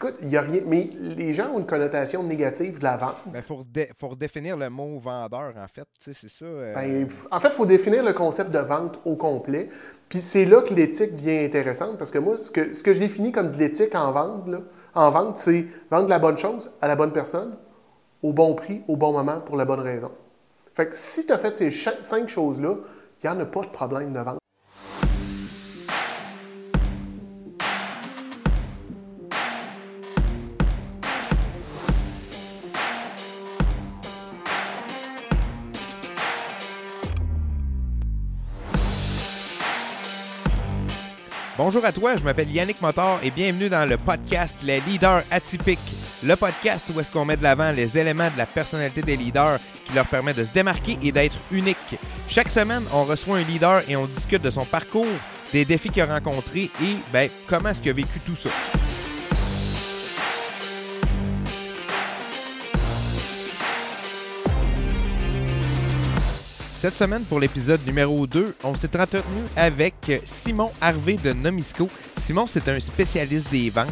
Écoute, il n'y a rien. Mais les gens ont une connotation négative de la vente. Ben, pour, dé- pour définir le mot vendeur, en fait, c'est ça. euh, Ben, en fait, il faut définir le concept de vente au complet. Puis c'est là que l'éthique devient intéressante parce que moi, ce que, ce que je définis comme de l'éthique en vente, là, en vente, c'est vendre la bonne chose à la bonne personne, au bon prix, au bon moment, pour la bonne raison. Fait que si tu as fait ces cinq choses-là, il n'y en a pas de problème de vente. Bonjour à toi, je m'appelle Yannick Motor et bienvenue dans le podcast Les Leaders Atypiques. Le podcast où est-ce qu'on met de l'avant les éléments de la personnalité des leaders qui leur permet de se démarquer et d'être uniques. Chaque semaine, on reçoit un leader et on discute de son parcours, des défis qu'il a rencontrés et ben, comment est-ce qu'il a vécu tout ça. Cette semaine, pour l'épisode numéro 2, on s'est entretenu avec Simon Harvey de Nomisco. Simon, c'est un spécialiste des ventes.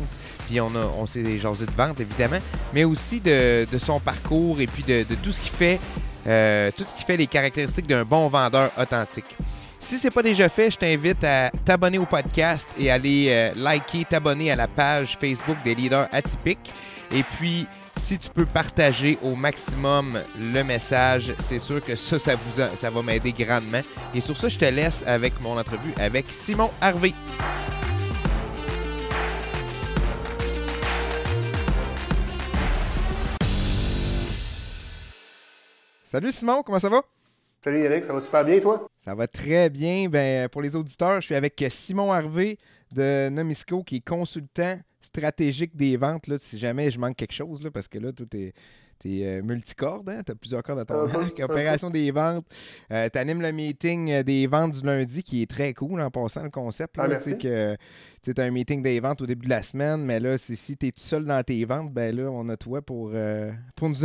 Puis on, a, on s'est de vente, évidemment, mais aussi de, de son parcours et puis de, de tout ce qui fait euh, tout ce qui fait les caractéristiques d'un bon vendeur authentique. Si ce n'est pas déjà fait, je t'invite à t'abonner au podcast et aller euh, liker, t'abonner à la page Facebook des leaders atypiques. Et puis, si tu peux partager au maximum le message, c'est sûr que ça, ça, vous a- ça va m'aider grandement. Et sur ça, je te laisse avec mon entrevue avec Simon Harvey. Salut Simon, comment ça va? Salut Yannick, ça va super bien, toi? Ça va très bien. Ben, pour les auditeurs, je suis avec Simon Harvey de Nomisco, qui est consultant stratégique des ventes. Là, si jamais je manque quelque chose, là, parce que là, tout est. T'es multicorde, hein? tu as plusieurs cordes à ton Uh-huh, arc. Opération des ventes. tu animes le meeting euh, des ventes du lundi qui est très cool en passant le concept. là. Ah, merci. Tu as un meeting des ventes au début de la semaine, mais là, c'est- si tu es tout seul dans tes ventes, ben là, on a toi pour, euh, pour, nous,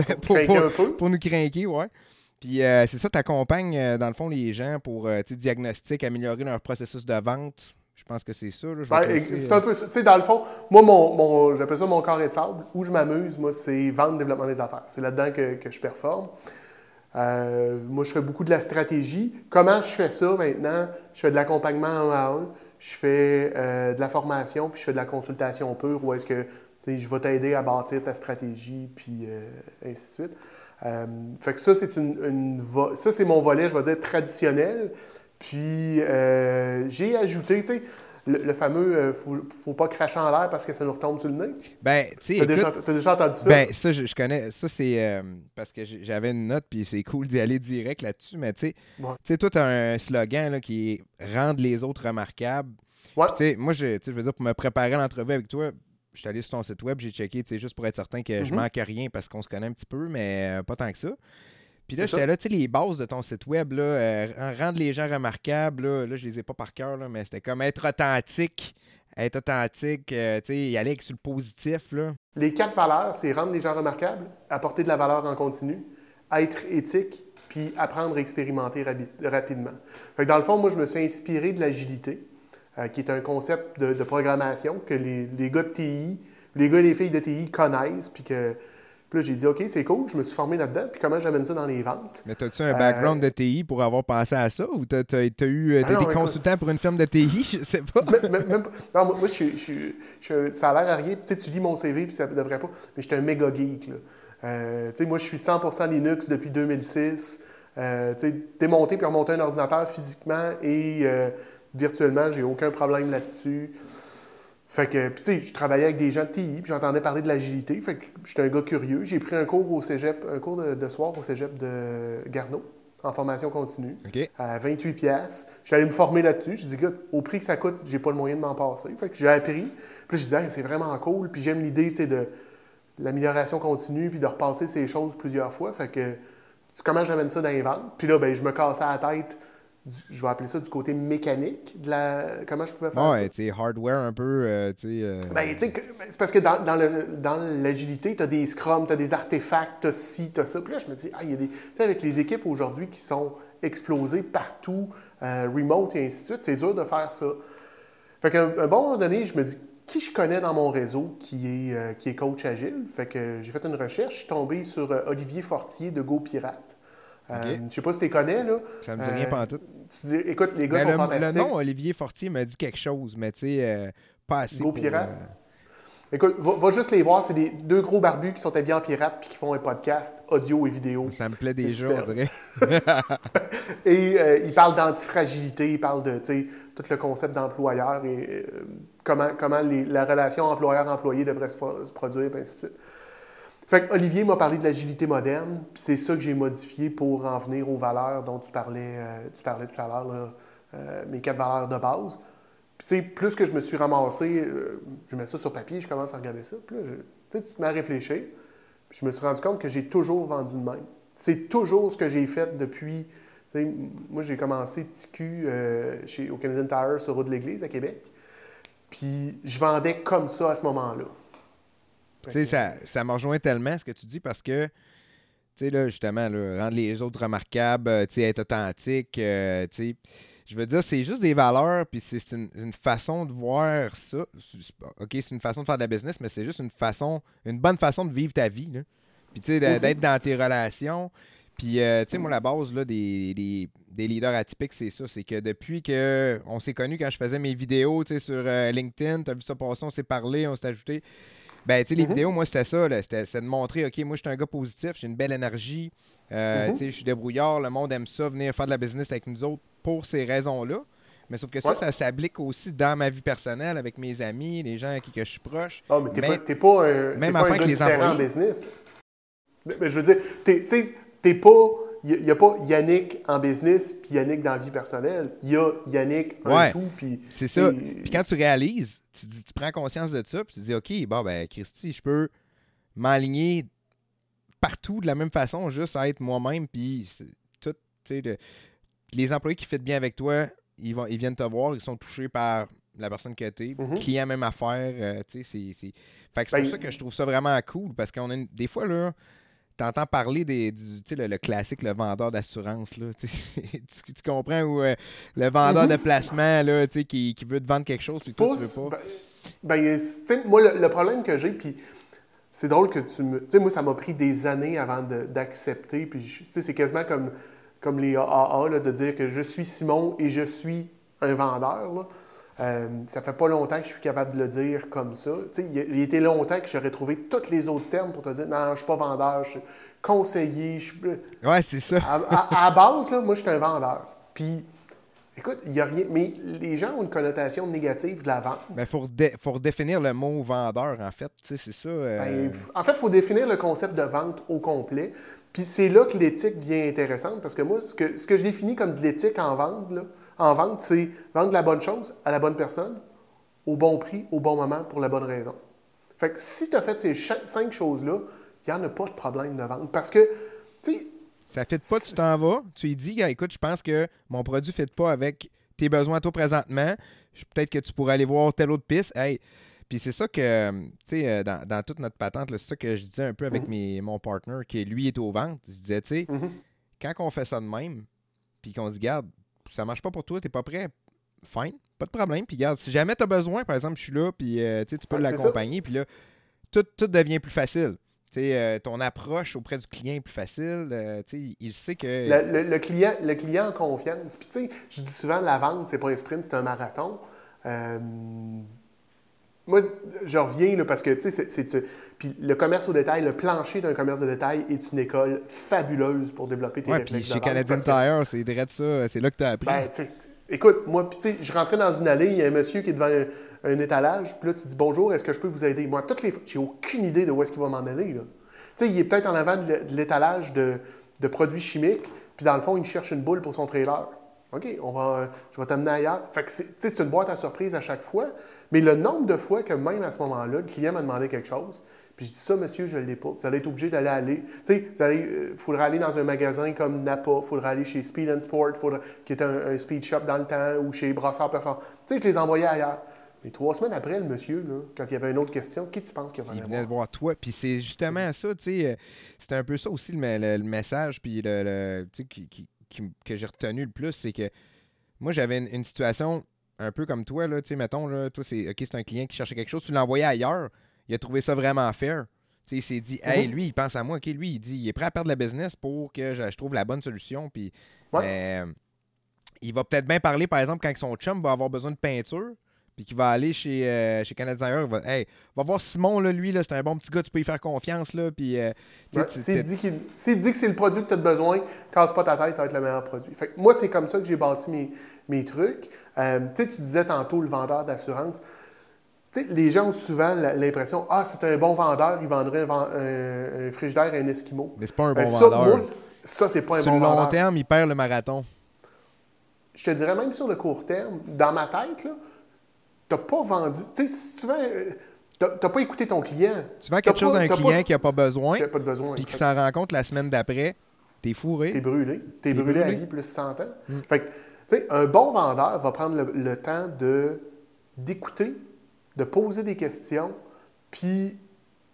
pour- nous craquer, ouais. Puis euh, c'est ça, tu accompagnes dans le fond les gens pour euh, diagnostiquer, améliorer leur processus de vente. Je pense que c'est ça. Laisser, c'est un peu ça. Tu sais, dans le fond, moi, mon, mon- j'appelle ça mon carré de sable. Où je m'amuse, moi, c'est vendre, développement des affaires. C'est là-dedans que, que je performe. Euh, moi, je fais beaucoup de la stratégie. Comment je fais ça maintenant? Je fais de l'accompagnement un à un. Je fais euh, de la formation, puis je fais de la consultation pure, où est-ce que je vais t'aider à bâtir ta stratégie, puis euh, ainsi de suite. Euh, fait que ça, c'est une, une ça, c'est mon volet, je vais dire, traditionnel. Puis euh, j'ai ajouté, tu sais, le, le fameux euh, faut, faut pas cracher en l'air parce que ça nous retombe sur le nez. Ben, tu sais, T'as déjà, t'as déjà entendu ça? ben, ça, je, je connais. Ça, c'est euh, parce que j'avais une note, puis c'est cool d'y aller direct là-dessus. Mais tu sais, Ouais. tu sais, toi, tu as un slogan là, qui est Rendre les autres remarquables. Ouais. Tu sais, moi, je, je veux dire, pour me préparer à l'entrevue avec toi, je suis allé sur ton site web, j'ai checké, tu sais, juste pour être certain que je Mhm. manque rien parce qu'on se connaît un petit peu, mais pas tant que ça. Puis là, j'étais là, tu sais, les bases de ton site web, là, euh, rendre les gens remarquables, là, là, je les ai pas par cœur, là, mais c'était comme être authentique, être authentique, euh, tu sais, y aller avec sur le positif, là. Les quatre valeurs, c'est rendre les gens remarquables, apporter de la valeur en continu, être éthique, puis apprendre à expérimenter rapidement. Fait que dans le fond, moi, je me suis inspiré de l'agilité, euh, qui est un concept de, de programmation que les, les gars de TI, les gars et les filles de TI connaissent, puis que puis là, j'ai dit, OK, c'est cool, je me suis formé là-dedans, puis comment j'amène ça dans les ventes? Mais as-tu un Euh, background de TI pour avoir pensé à ça ou t'as as, eu euh, Ah t'as non, été écoute. consultant pour une firme de TI? Je sais pas. Même- même- même pas- non, moi, je suis, je suis- je suis- ça a l'air à rien. Tu sais, tu lis mon CV, puis ça ne devrait pas. Mais j'étais un méga geek. Là. Euh, tu sais, moi, je suis 100% Linux depuis 2006. Euh, tu sais, démonter puis remonter un ordinateur physiquement et euh, virtuellement, j'ai aucun problème là-dessus. Fait que, tu sais, je travaillais avec des gens de TI, puis j'entendais parler de l'agilité. Fait que j'étais un gars curieux. J'ai pris un cours au cégep, un cours de, de soir au cégep de Garneau, en formation continue à 28 pièces. J'allais me former là-dessus. Je dis, écoute, au prix que ça coûte, j'ai pas le moyen de m'en passer. Fait que j'ai appris. Puis je dis, Hey, c'est vraiment cool. Puis j'aime l'idée, tu sais, de l'amélioration continue, puis de repasser ces choses plusieurs fois. Fait que, comment j'amène ça dans les ventes? Puis là, ben, je me cassais la tête, du- je vais appeler ça du côté mécanique, de la, comment je pouvais faire ça? Ouais, tu sais, hardware un peu, euh, tu sais. euh, Ben, tu sais, que- ben, c'est parce que dans, dans le- dans l'agilité, tu as des scrums, tu as des artefacts, tu as ci, tu as ça. Puis là, je me dis, ah, il y a des. Tu sais, avec les équipes aujourd'hui qui sont explosées partout, euh, remote et ainsi de suite, c'est dur de faire ça. Fait qu'à un, un bon moment donné, je me dis, qui je connais dans mon réseau qui est, qui est coach agile? Fait que j'ai fait une recherche, je suis tombé sur Olivier Fortier de Go Pirate. Euh, Je sais pas si tu les connais, là. Ça me dit rien pas tout. Tu dis, écoute, les gars sont le, fantastiques. le nom Olivier Fortier m'a dit quelque chose, mais tu sais, pas assez. Go pour, Pirate? euh, Écoute, va, va juste les voir, c'est des deux gros barbus qui sont habillés en pirate puis qui font un podcast audio et vidéo. ça me plaît déjà, on dirait. Et euh, il parle d'antifragilité, il parle de tu sais, tout le concept d'employeur et euh, comment, comment les- la relation employeur-employé devrait se, se produire, et ainsi de suite. Fait Olivier m'a parlé de l'agilité moderne, puis c'est ça que j'ai modifié pour en venir aux valeurs dont tu parlais, euh, tu parlais tout à l'heure, euh, mes quatre valeurs de base. Puis tu sais, plus que je me suis ramassé, euh, je mets ça sur papier, je commence à regarder ça, puis là, tu te mets à réfléchir, puis je me suis rendu compte que j'ai toujours vendu de même. C'est toujours ce que j'ai fait depuis moi, j'ai commencé TQ chez, au Canadian Tire sur Route de l'Église à Québec. Puis je vendais comme ça à ce moment-là. Tu sais, ça, ça me rejoint tellement ce que tu dis parce que, tu sais, là, justement, là, rendre les autres remarquables, euh, tu sais, être authentique, euh, tu sais. Je veux dire, c'est juste des valeurs, puis c'est une, une façon de voir ça. OK, c'est une façon de faire de la business, mais c'est juste une façon, une bonne façon de vivre ta vie, là. Puis, tu sais, d'être dans tes relations. Puis, euh, tu sais, moi, la base là, des, des, des leaders atypiques, c'est ça. C'est que depuis que on s'est connus, quand je faisais mes vidéos, tu sais, sur euh, LinkedIn, tu as vu ça passer, on s'est parlé, on s'est ajouté. Ben, tu sais, les Mhm. vidéos, moi, c'était ça. C'était c'est de montrer, OK, moi, je suis un gars positif, j'ai une belle énergie. euh, Mhm. Tu sais, je suis débrouillard. Le monde aime ça, venir faire de la business avec nous autres pour ces raisons-là. Mais sauf que ça, Ouais. ça s'applique aussi dans ma vie personnelle, avec mes amis, les gens à qui que je suis proche. Ah, mais t'es pas, pas un, même pas un gars les différent en business. Mais, mais je veux dire, t'es pas... Il n'y a, pas Yannick en business puis Yannick dans la vie personnelle. Il y a Yannick Ouais. tout. Puis, C'est ça. Et- Puis quand tu réalises, tu, dis- tu prends conscience de ça, puis tu dis, OK, bon, ben, Christy, je peux m'aligner partout de la même façon, juste à être moi-même, puis tout, tu sais, les employés qui font bien avec toi, ils, vont, ils viennent te voir, ils sont touchés par la personne que tu es. Mhm. Client, même affaire, euh, tu sais, c'est- c'est... Fait que c'est Ben, pour ça que je trouve ça vraiment cool, parce qu'on a une- des fois, là, T'entends parler des, du, le, le classique, le vendeur d'assurance. là, tu, tu- comprends où euh, le vendeur Mhm. de placement là, qui, qui veut te vendre quelque chose puis toi, tu veux pas. Ben, ben, moi, le, le problème que j'ai, puis c'est drôle que tu me. Tu sais, moi, ça m'a pris des années avant de- d'accepter. Puis, je- tu sais, c'est quasiment comme, comme les AAA, là, de dire que je suis Simon et je suis un vendeur. Là. Euh, ça fait pas longtemps que je suis capable de le dire comme ça. Il, était longtemps que j'aurais trouvé tous les autres termes pour te dire non, je suis pas vendeur, je suis conseiller, je suis. Ouais, c'est ça. À, à- à base, là, moi, je suis un vendeur. Puis, écoute, il n'y a rien. Mais les gens ont une connotation négative de la vente. Mais faut, redé- faut redéfinir le mot vendeur, en fait. C'est ça. euh, Ben, en fait, il faut définir le concept de vente au complet. Puis c'est là que l'éthique devient intéressante parce que moi, ce que, ce que je définis comme de l'éthique en vente, là, en vente, c'est vendre la bonne chose à la bonne personne, au bon prix, au bon moment, pour la bonne raison. Fait que si tu as fait ces cinq choses-là, il n'y en a pas de problème de vente. Parce que, tu sais, Ça ne pas, tu t'en vas. Tu lui dis, écoute, je pense que mon produit ne fit pas avec tes besoins toi présentement. Peut-être que tu pourrais aller voir telle autre piste. Hey. Puis c'est ça que, tu sais, euh, dans, dans toute notre patente, c'est ça que je disais un peu avec Mhm. mes, mon partner, qui lui est aux ventes. Je disais, tu sais, mhm. quand on fait ça de même, puis qu'on se garde, ça marche pas pour toi, t'es pas prêt, fine, pas de problème. Puis garde, si jamais tu as besoin, par exemple, je suis là, puis euh, tu peux Ouais, l'accompagner, puis là, tout, tout devient plus facile. Euh, ton approche auprès du client est plus facile. euh, il sait que. Le, le- le client, le client en confiance. Puis, tu sais, je dis souvent, la vente, c'est pas un sprint, c'est un marathon. Moi, je reviens là, parce que, tu sais, c'est-. Puis, le commerce au détail, le plancher d'un commerce de détail est une école fabuleuse pour développer tes ouais, puis réflexes de chez Canadian Tire, c'est direct ça, c'est là que tu as appris. Ben, écoute, moi, puis tu sais, je rentrais dans une allée, il y a un monsieur qui est devant un, un étalage, puis là, tu dis bonjour, est-ce que je peux vous aider? Moi, toutes les fois, j'ai aucune idée de où est-ce qu'il va m'en aller, là. Tu sais, il est peut-être en avant de l'é- de l'étalage de, de produits chimiques, puis dans le fond, il cherche une boule pour son trailer. OK, on va, je vais t'amener ailleurs. Fait que c'est, tu sais, c'est une boîte à surprise à chaque fois, mais le nombre de fois que même à ce moment-là, le client m'a demandé quelque chose, puis je dis ça, monsieur, je ne l'ai pas. Vous allez être obligé d'aller aller. Tu sais, vous allez, euh, faudra aller dans un magasin comme Napa, il faudra aller chez Speed and Sport, faudra- qui est un, un speed shop dans le temps, ou chez Brassard Performance. Tu sais, je les envoyais ailleurs. Mais trois semaines après, le monsieur, là, quand il y avait une autre question, qui tu penses qu'il va Il venait voir? voir toi. Puis c'est justement ça, tu sais. euh, C'était un peu ça aussi le, me- le- le message, puis le, le- tu sais, qui, qui- qui- que j'ai retenu le plus, c'est que moi, j'avais une, une situation un peu comme toi, là, tu sais, mettons, là, toi, c'est OK, c'est un client qui cherchait quelque chose, tu envoyé ailleurs, il a trouvé ça vraiment fair. Tu sais, il s'est dit, hey, Mhm. lui, il pense à moi, OK, lui, il dit, il est prêt à perdre la business pour que je, je trouve la bonne solution. Puis, Ouais. euh, il va peut-être bien parler, par exemple, quand son chum va avoir besoin de peinture, puis qu'il va aller chez, euh, chez Canadien il va, hey, va voir Simon, là, lui, là, c'est un bon petit gars, tu peux y faire confiance, là, puis, euh, tu sais, Ouais, S'il dit, dit que c'est le produit que tu as besoin, casse pas ta tête, ça va être le meilleur produit. Fait que moi, c'est comme ça que j'ai bâti mes, mes trucs. Euh, tu sais, tu disais tantôt le vendeur d'assurance. Les gens ont souvent l'impression Ah, c'est un bon vendeur, il vendrait un, ven- un- un frigidaire à un Esquimau. mais c'est pas un bon ça, vendeur. moi, ça, c'est pas un Sur bon le long vendeur. terme, il perd le marathon. Je te dirais même sur le court terme, dans ma tête, là, t'as pas vendu. Tu sais, si tu vends. euh, T'as pas écouté ton client. Tu vends quelque chose pas- à un client pas- qui n'a pas besoin, Qui a pas de besoin. puis qui s'en rend compte la semaine d'après, t'es fourré. T'es brûlé. T'es T'es brûlé, à brûlé. vie plus 100 ans. Fait que, un bon vendeur va prendre le, le temps de d'écouter, de poser des questions, puis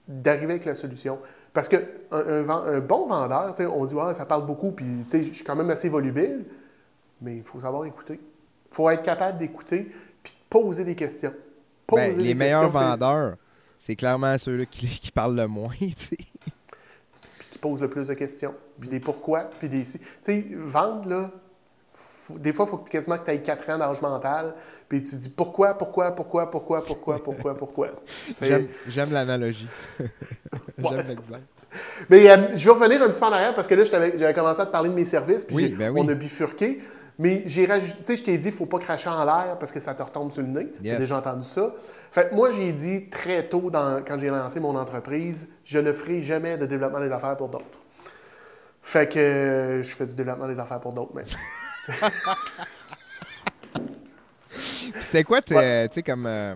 d'arriver avec la solution. Parce que un, bon vendeur, tu sais, on dit ouais, ça parle beaucoup, puis tu sais, je suis quand même assez volubile, mais il faut savoir écouter. Il faut être capable d'écouter, puis de poser des questions. Poser Ben, des les meilleurs questions, vendeurs, c'est clairement ceux-là qui, qui parlent le moins. tu sais. puis qui posent le plus de questions, puis des pourquoi, puis des si. Tu sais, vendre, là, faut- des fois, il faut que quasiment que tu aies 4 ans d'âge mental, puis tu dis pourquoi, pourquoi, pourquoi, pourquoi, pourquoi, pourquoi, pourquoi? J'aime- l'analogie. J'aime l'exemple. Mais euh, je vais revenir un petit peu en arrière parce que là, j'avais commencé à te parler de mes services, puis Oui, j'ai- ben oui. on a bifurqué. Mais j'ai rajouté, tu sais, je t'ai dit, il ne faut pas cracher en l'air parce que ça te retombe sur le nez. J'ai Yes. déjà entendu ça. Fait moi, j'ai dit très tôt, dans- quand j'ai lancé mon entreprise, je ne ferai jamais de développement des affaires pour d'autres. Fait que euh, je fais du développement des affaires pour d'autres même. C'était quoi, tu sais, comme. euh,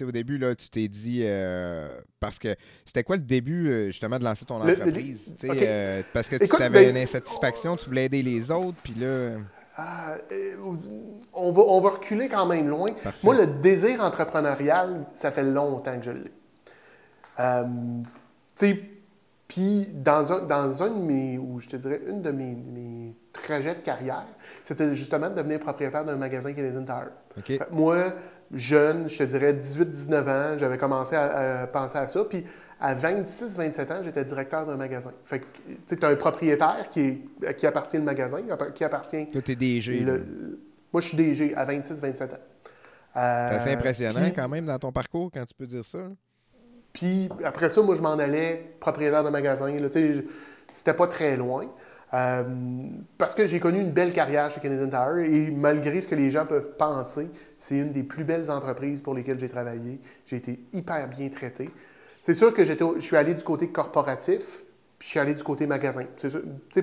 au début, là, tu t'es dit. euh, parce que c'était quoi le début, euh, justement, de lancer ton Le- le- entreprise? Euh, parce que tu avais ben, une insatisfaction, tu voulais aider les autres, puis là. Ah, on, va, on va reculer quand même loin. Parfait. Moi, le désir entrepreneurial, ça fait longtemps que je l'ai. Tu sais, puis dans un, dans un de mes, ou je te dirais, une de mes, mes trajets de carrière, c'était justement de devenir propriétaire d'un magasin Canadian Tire. OK. Fait que Moi, jeune, je te dirais 18-19 ans, j'avais commencé à, à penser à ça. Puis à 26-27 ans, j'étais directeur d'un magasin. Fait que tu as un propriétaire qui, est, à qui appartient le magasin, qui appartient. Toi, t'es DG. le- là. moi, je suis DG à 26-27 ans. Euh, C'est assez impressionnant puis- quand même dans ton parcours quand tu peux dire ça. Puis après ça, moi, je m'en allais propriétaire de magasin. C'était pas très loin. Euh, parce que j'ai connu une belle carrière chez Canadian Tire et malgré ce que les gens peuvent penser, c'est une des plus belles entreprises pour lesquelles j'ai travaillé. J'ai été hyper bien traité. C'est sûr que je suis allé du côté corporatif, puis je suis allé du côté magasin.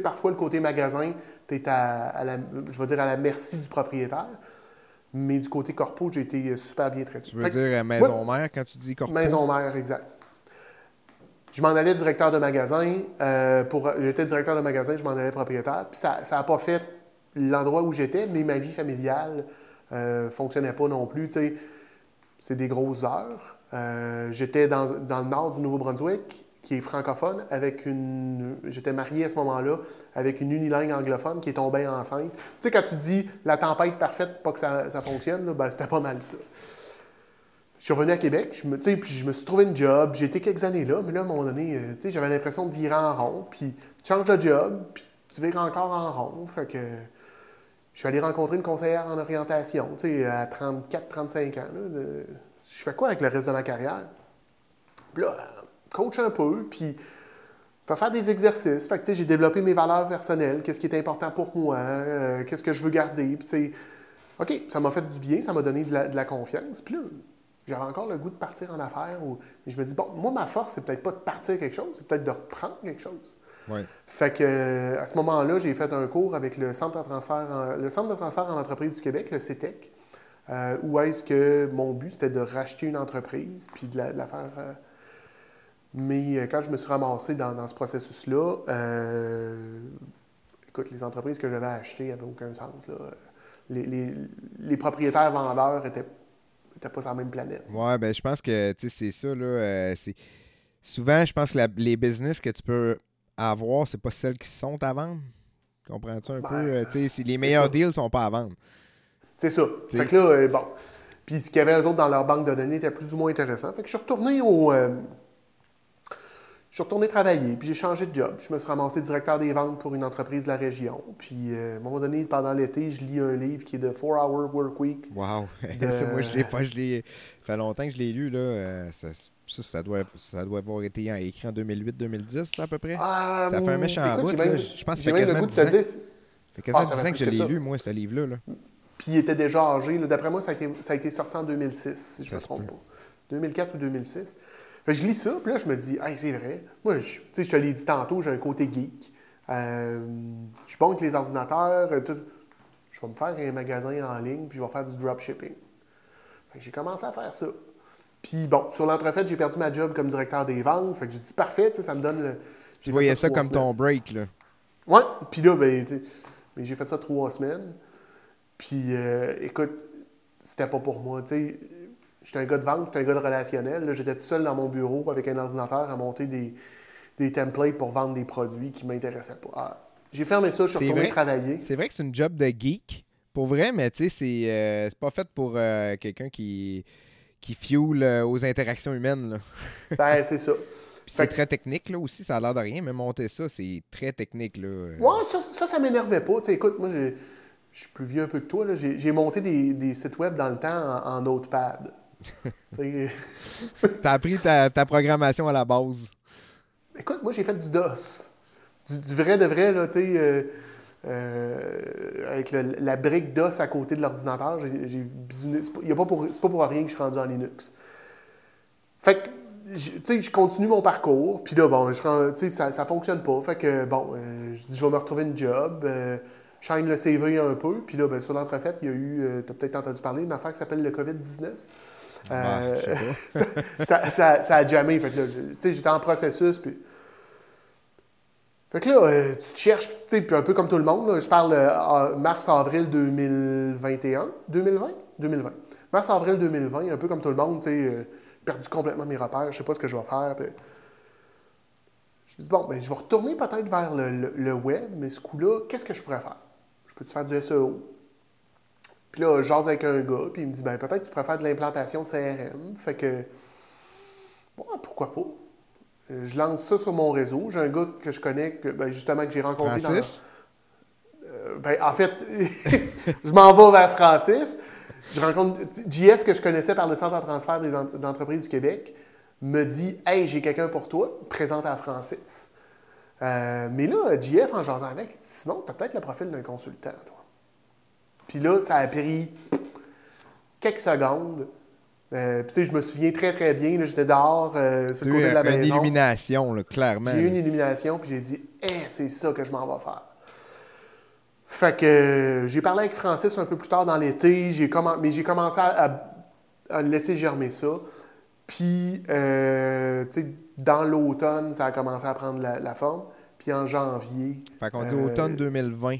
Parfois, le côté magasin, tu es à, je dire à la merci du propriétaire. Mais du côté corpo, j'ai été super bien traité. Tu veux Fait dire euh, maison mère quand tu dis corpo? Maison mère, exact. Je m'en allais directeur de magasin. euh, pour, j'étais directeur de magasin, je m'en allais propriétaire. Puis ça n'a pas fait l'endroit où j'étais, mais ma vie familiale ne fonctionnait pas non plus. C'est des grosses heures. Euh, j'étais dans, dans le nord du Nouveau-Brunswick, qui est francophone, avec une. J'étais marié à ce moment-là avec une unilingue anglophone qui est tombée enceinte. Tu sais, quand tu dis la tempête parfaite, pas que ça, ça fonctionne, ben, c'était pas mal ça. Je suis revenu à Québec, je me, puis je me suis trouvé une job. J'ai été quelques années là, mais là, à un moment donné, euh, j'avais l'impression de virer en rond. Puis tu changes de job, puis tu vires encore en rond. Fait que je suis allé rencontrer une conseillère en orientation, tu sais, à 34-35 ans. là, je fais quoi avec le reste de ma carrière? Puis là, coach un peu, puis faut faire des exercices. Fait que, j'ai développé mes valeurs personnelles, qu'est-ce qui est important pour moi, euh, qu'est-ce que je veux garder. Puis, OK, ça m'a fait du bien, ça m'a donné de la, de la confiance. Puis là, j'avais encore le goût de partir en affaires. Ou... Mais je me dis, bon, moi, ma force, c'est peut-être pas de partir quelque chose, c'est peut-être de reprendre quelque chose. Ouais. Fait que, euh, à ce moment-là, j'ai fait un cours avec le Centre de transfert en, le Centre de transfert en entreprise du Québec, le CETEC, euh, où est-ce que mon but, c'était de racheter une entreprise puis de la, de la faire. euh, Mais euh, quand je me suis ramassé dans, dans ce processus-là, euh, écoute, les entreprises que j'avais achetées n'avaient aucun sens. Là. Les, les- les propriétaires vendeurs étaient, étaient pas sur la même planète. Ouais, ben je pense que c'est ça, là. euh. Souvent, je pense que la- les business que tu peux avoir, c'est pas celles qui sont à vendre. Comprends-tu un Ben, peu? Ça- les meilleurs ça. deals sont pas à vendre. C'est ça. Fait que là, bon. Puis ce qu'il y avait eux autres dans leur banque de données était plus ou moins intéressant. Fait que je suis retourné au. Euh, je suis retourné travailler, puis j'ai changé de job. Je me suis ramassé directeur des ventes pour une entreprise de la région. Puis euh, à un moment donné, pendant l'été, je lis un livre qui est de 4 Hour Work Week. Wow! De- moi, je l'ai pas, je l'ai. Ça fait longtemps que je l'ai lu, là. euh, ça, ça, ça doit, ça doit avoir été écrit en 2008-2010, à peu près. Ah, Ça fait un méchant écoute, bout, même- Je pense que ça fait le quasiment goût de te 10 ans. dire. Ça fait quasiment Ah, ça 10 fait ans que je l'ai lu, moi, ce livre-là. Là. Puis il était déjà âgé. D'après moi, ça a, été, ça a été sorti en 2006, si je Ça me trompe pas. 2004 ou 2006. Fait que je lis ça, puis là, je me dis, hey, c'est vrai. Moi, je, tu sais, je te l'ai dit tantôt, j'ai un côté geek. Euh, je suis bon avec les ordinateurs. euh, tout. Je vais me faire un magasin en ligne, puis je vais faire du dropshipping. Fait que j'ai commencé à faire ça. Puis bon, sur l'entrefaite, j'ai perdu ma job comme directeur des ventes. Fait que j'ai dit, parfait, tu sais, ça me donne le. Tu voyais ça comme semaines. ton break, là. Ouais, puis là, ben, mais j'ai fait ça trois semaines. Puis, euh, écoute, c'était pas pour moi, tu sais. J'étais un gars de vente, j'étais un gars de relationnel. J'étais tout seul dans mon bureau avec un ordinateur à monter des, des templates pour vendre des produits qui m'intéressaient pas. Ah, j'ai fermé ça, je suis retourné vrai? travailler. C'est vrai que c'est une job de geek, pour vrai, mais tu sais, c'est euh, c'est pas fait pour euh, quelqu'un qui, qui fuel euh, aux interactions humaines, là. Ben, c'est ça. Puis c'est que- très technique, là, aussi, ça a l'air de rien, mais monter ça, c'est très technique, là. Ouais, ça, ça, ça m'énervait pas. Écoute, moi, j'ai- je suis plus vieux un peu que toi. là. J'ai j'ai monté des, des sites web dans le temps en, en Notepad. T'as appris ta, ta programmation à la base. Écoute, moi, j'ai fait du DOS. Du, du vrai de vrai, là, tu sais, euh, euh, avec le- la brique DOS à côté de l'ordinateur. J'ai bisouné. C'est pas, pas pour- rien que je suis rendu en Linux. Fait que, je- tu sais, je continue mon parcours. Puis là, bon, je, ça, ça fonctionne pas. Fait que, bon, euh, je dis, je vais me retrouver une job. Euh, je shine le CV un peu. Puis là, ben, sur l'entrefaite, il y a eu, tu as peut-être entendu parler, une affaire qui s'appelle le COVID-19. Ah, Euh, ça, ça, ça a jamais. Fait que là, je- tu sais, j'étais en processus. Puis... Fait que là, euh, tu te cherches, puis tu sais, puis un peu comme tout le monde, là, je parle euh, mars-avril 2021. 2020? 2020. Mars-avril 2020, un peu comme tout le monde, tu sais, euh, perdu complètement mes repères, je sais pas ce que je vais faire. puis- Je me dis, bon, ben, je vais retourner peut-être vers le, le- le web, mais ce coup-là, qu'est-ce que je pourrais faire? Je peux-tu faire du SEO? Puis là, je jase avec un gars, puis il me dit, ben peut-être que tu faire de l'implantation CRM. Fait que, bon, pourquoi pas? Je lance ça sur mon réseau. J'ai un gars que je connais, que, ben, justement, que j'ai rencontré Francis? dans... Euh, ben, en fait, je m'en vais vers Francis. Je rencontre JF, que je connaissais par le Centre de transfert des en- du Québec, me dit « Hey, j'ai quelqu'un pour toi. » Présente à Francis. Euh, mais là, JF, en jasant avec, il dit « Simon, tu as peut-être le profil d'un consultant, toi. » Puis là, ça a pris quelques secondes. Euh, puis tu sais, je me souviens très, très bien. J'étais dehors, euh, sur le côté eu de la une maison. illumination, là, clairement. J'ai eu une illumination, puis j'ai dit, Eh, c'est ça que je m'en vais faire. Fait que euh, j'ai parlé avec Francis un peu plus tard dans l'été, j'ai mais j'ai commencé à, à- à laisser germer ça. Puis, euh, tu sais, dans l'automne, ça a commencé à prendre la, la forme. Puis en janvier, Fait qu'on dit Euh, automne 2020.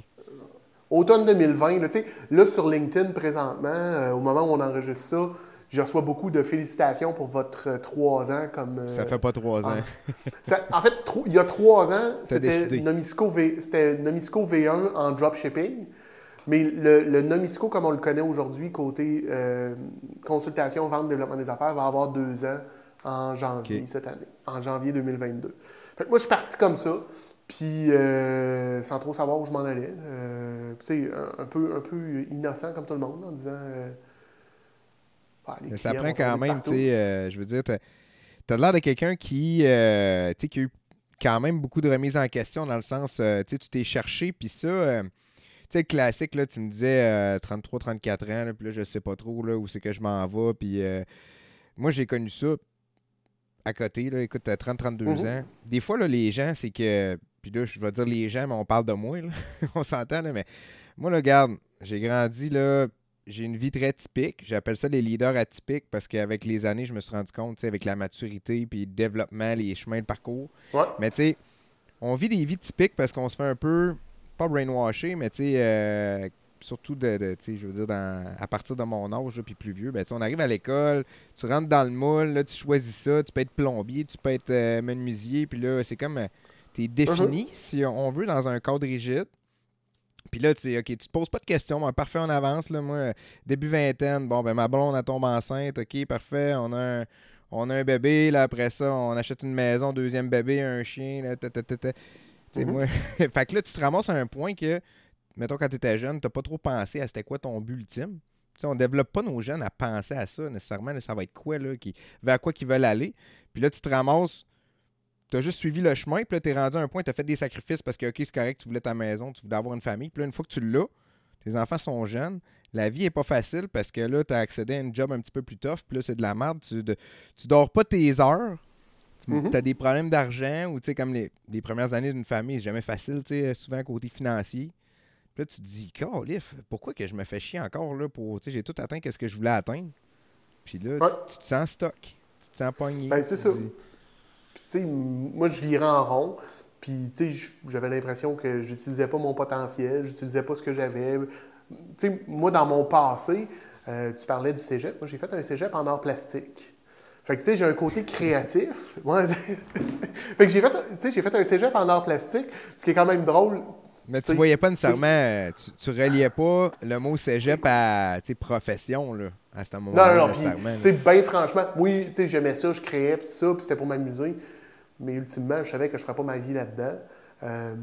Automne 2020, là, tu sais, là, sur LinkedIn présentement, euh, au moment où on enregistre ça, je reçois beaucoup de félicitations pour votre euh, trois ans comme. euh, Ça fait pas trois ans. ça- en fait, il y a trois ans, c'était Nomisco, V, c'était Nomisco V1 en dropshipping. Mais le, le Nomisco, comme on le connaît aujourd'hui, côté euh, consultation, vente, développement des affaires, va avoir deux ans en janvier cette année, en janvier 2022. Fait que moi, je suis parti comme ça, puis euh, sans trop savoir où je m'en allais. Euh, tu sais, un, un peu, un peu innocent comme tout le monde, en disant. euh, bah, les Mais ça prend quand même, tu sais, euh, je veux dire, t'as as, l'air de quelqu'un qui, tu sais, qui a eu quand même beaucoup de remises en question dans le sens, tu sais, tu t'es cherché, puis ça, tu sais, le classique, là, tu me disais 33-34 ans, puis là, je sais pas trop là, où c'est que je m'en vais, puis moi, j'ai connu ça à côté, là, écoute, t'as 30-32 Mhm. ans. Des fois, là, les gens, c'est que, puis là, je vais dire les gens, mais on parle de moi, là. on s'entend, là, mais moi, là, regarde, j'ai grandi, là, j'ai une vie très typique. J'appelle ça les leaders atypiques parce qu'avec les années, je me suis rendu compte, tu sais, avec la maturité, puis le développement, les chemins de parcours. Ouais. Mais tu sais, on vit des vies typiques parce qu'on se fait un peu, pas brainwasher, mais tu sais, euh, surtout de, de- tu sais, je veux dire, dans- à partir de mon âge, puis plus vieux, ben, tu sais, on arrive à l'école, tu rentres dans le moule, là, tu choisis ça, tu peux être plombier, tu peux être euh, menuisier, puis là, c'est comme, tu es défini, si on veut, dans un cadre rigide. Puis là, tu OK, tu te poses pas de questions. Bon, parfait, on avance. Là, moi, début vingtaine, bon, ben ma blonde, elle tombe enceinte. OK, parfait, on a un, on a un bébé. Là, après ça, on achète une maison, deuxième bébé, un chien. Là, mm-hmm. moi... fait que là, tu te ramasses à un point que, mettons, quand tu étais jeune, tu pas trop pensé à c'était quoi ton but ultime. on développe pas nos jeunes à penser à ça nécessairement. ça va être quoi, là, qui, vers quoi qu'ils veulent aller. Puis là, tu te ramasses tu as juste suivi le chemin, puis là, tu es rendu à un point, tu as fait des sacrifices parce que, OK, c'est correct, tu voulais ta maison, tu voulais avoir une famille. Puis là, une fois que tu l'as, tes enfants sont jeunes, la vie est pas facile parce que là, tu as accédé à un job un petit peu plus tough, puis là, c'est de la merde. Tu, tu dors pas tes heures. Tu mm-hmm. as des problèmes d'argent ou, tu sais, comme les, premières années d'une famille, c'est jamais facile, tu sais, souvent côté financier. Puis là, tu te dis, Calif, pourquoi que je me fais chier encore, là, pour, tu sais, j'ai tout atteint qu'est-ce que je voulais atteindre. Puis là, tu, te sens stock. Tu te sens pogné. Ben, c'est ça. Puis, tu sais, moi, je virais en rond. Puis, tu sais, j'avais l'impression que j'utilisais pas mon potentiel, j'utilisais pas ce que j'avais. Tu sais, moi, dans mon passé, euh, tu parlais du cégep. Moi, j'ai fait un cégep en art plastique. Fait que, tu sais, j'ai un côté créatif. fait que j'ai fait, j'ai fait un cégep en art plastique, ce qui est quand même drôle. Mais tu voyais pas nécessairement, euh, tu, tu reliais pas le mot cégep à profession, là à ce moment-là. Non, non, non. Tu sais, bien franchement, oui, tu sais, j'aimais ça, je créais, tout ça, puis c'était pour m'amuser. Mais ultimement, je savais que je ne ferais pas ma vie là-dedans. Euh,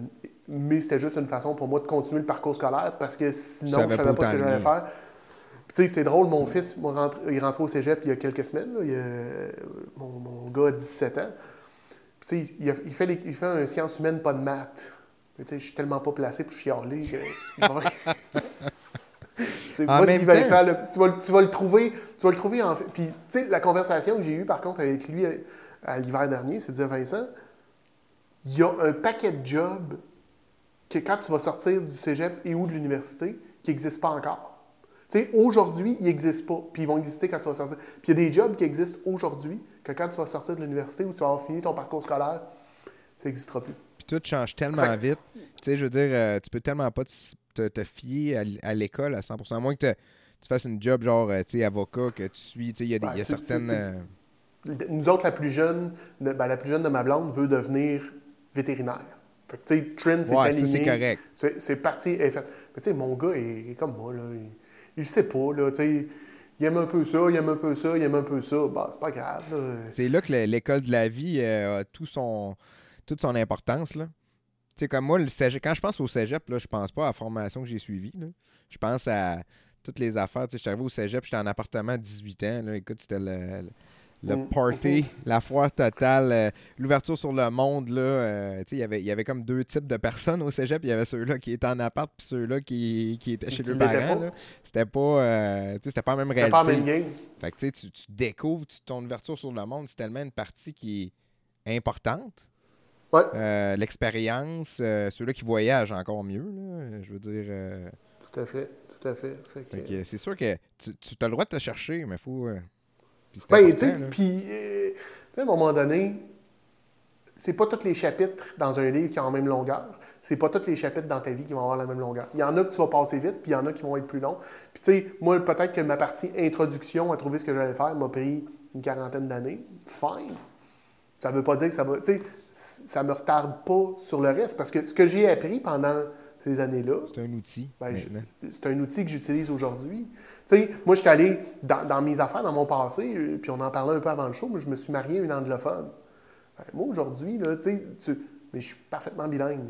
mais c'était juste une façon pour moi de continuer le parcours scolaire parce que sinon, je ne savais pas ce que j'allais faire. Tu sais, c'est drôle, mon fils, il est rentré au cégep il y a quelques semaines. mon, gars a 17 ans. Tu sais, il, fait il fait un science humaine, pas de maths. Tu sais, je suis tellement pas placé pour chialer. tu, vas, le trouver, tu vas le trouver en fait. Puis, tu sais, la conversation que j'ai eue par contre avec lui à, l'hiver dernier, c'est de dire Vincent, il y a un paquet de jobs que quand tu vas sortir du cégep et ou de l'université qui n'existent pas encore. Tu sais, aujourd'hui, ils n'existent pas, puis ils vont exister quand tu vas sortir. Puis il y a des jobs qui existent aujourd'hui que quand tu vas sortir de l'université ou tu vas avoir fini ton parcours scolaire, ça n'existera plus. Puis tout change tellement vite. Tu sais, je veux dire, euh, tu peux tellement pas te, fier à, l'école à 100%. À moins que tu fasses une job genre, euh, avocat, que tu suis, il y a, ben, certaines... Euh, nous autres, la plus jeune, ben, la plus jeune de ma blonde veut devenir vétérinaire. Fait que, tu sais, Trim, c'est ouais, c'est correct. C'est parti, est fait. Mais tu sais, mon gars est, comme moi, là. Il, sait pas, là, tu sais il aime un peu ça, il aime un peu ça, il aime un peu ça. Bah, c'est pas grave. C'est là que l'école de la vie euh, a tout son, toute son importance. Là sais, comme moi, le quand je pense au cégep, là, je pense pas à la formation que j'ai suivie. Je pense à toutes les affaires. Tu sais, je suis arrivé au cégep, j'étais en appartement à 18 ans. Là. Écoute, c'était le, le, mm. party, la foire totale, euh, l'ouverture sur le monde. Là, euh, tu sais, il y avait comme deux types de personnes au cégep. Il y avait ceux-là qui étaient en appart puis ceux-là qui, qui étaient chez leurs parents. C'était pas, euh, tu sais, c'était pas la même réalité. Pas la même game. Fait que, tu, tu découvres ton ouverture sur le monde. C'est tellement une partie qui est importante. Euh, l'expérience, euh, ceux-là qui voyagent encore mieux, je veux dire. Euh, tout à fait, tout à fait. c'est sûr que tu, as le droit de te chercher, mais il faut. ben, tu sais, puis, à un moment donné, c'est pas tous les chapitres dans un livre qui ont la même longueur. C'est pas tous les chapitres dans ta vie qui vont avoir la même longueur. Il y en a que tu vas passer vite, puis il y en a qui vont être plus longs. Puis, tu sais, moi, peut-être que ma partie introduction à trouver ce que j'allais faire m'a pris une quarantaine d'années. Fine. Ça veut pas dire que ça va. Tu sais, ça me retarde pas sur le reste parce que ce que j'ai appris pendant ces années-là. C'est un outil. Ben, c'est un outil que j'utilise aujourd'hui. Tu sais, moi, je suis allé dans, mes affaires, dans mon passé, euh, puis on en parlait un peu avant le show, mais je me suis marié à une anglophone. Ben, moi, aujourd'hui, là, tu sais, mais je suis parfaitement bilingue.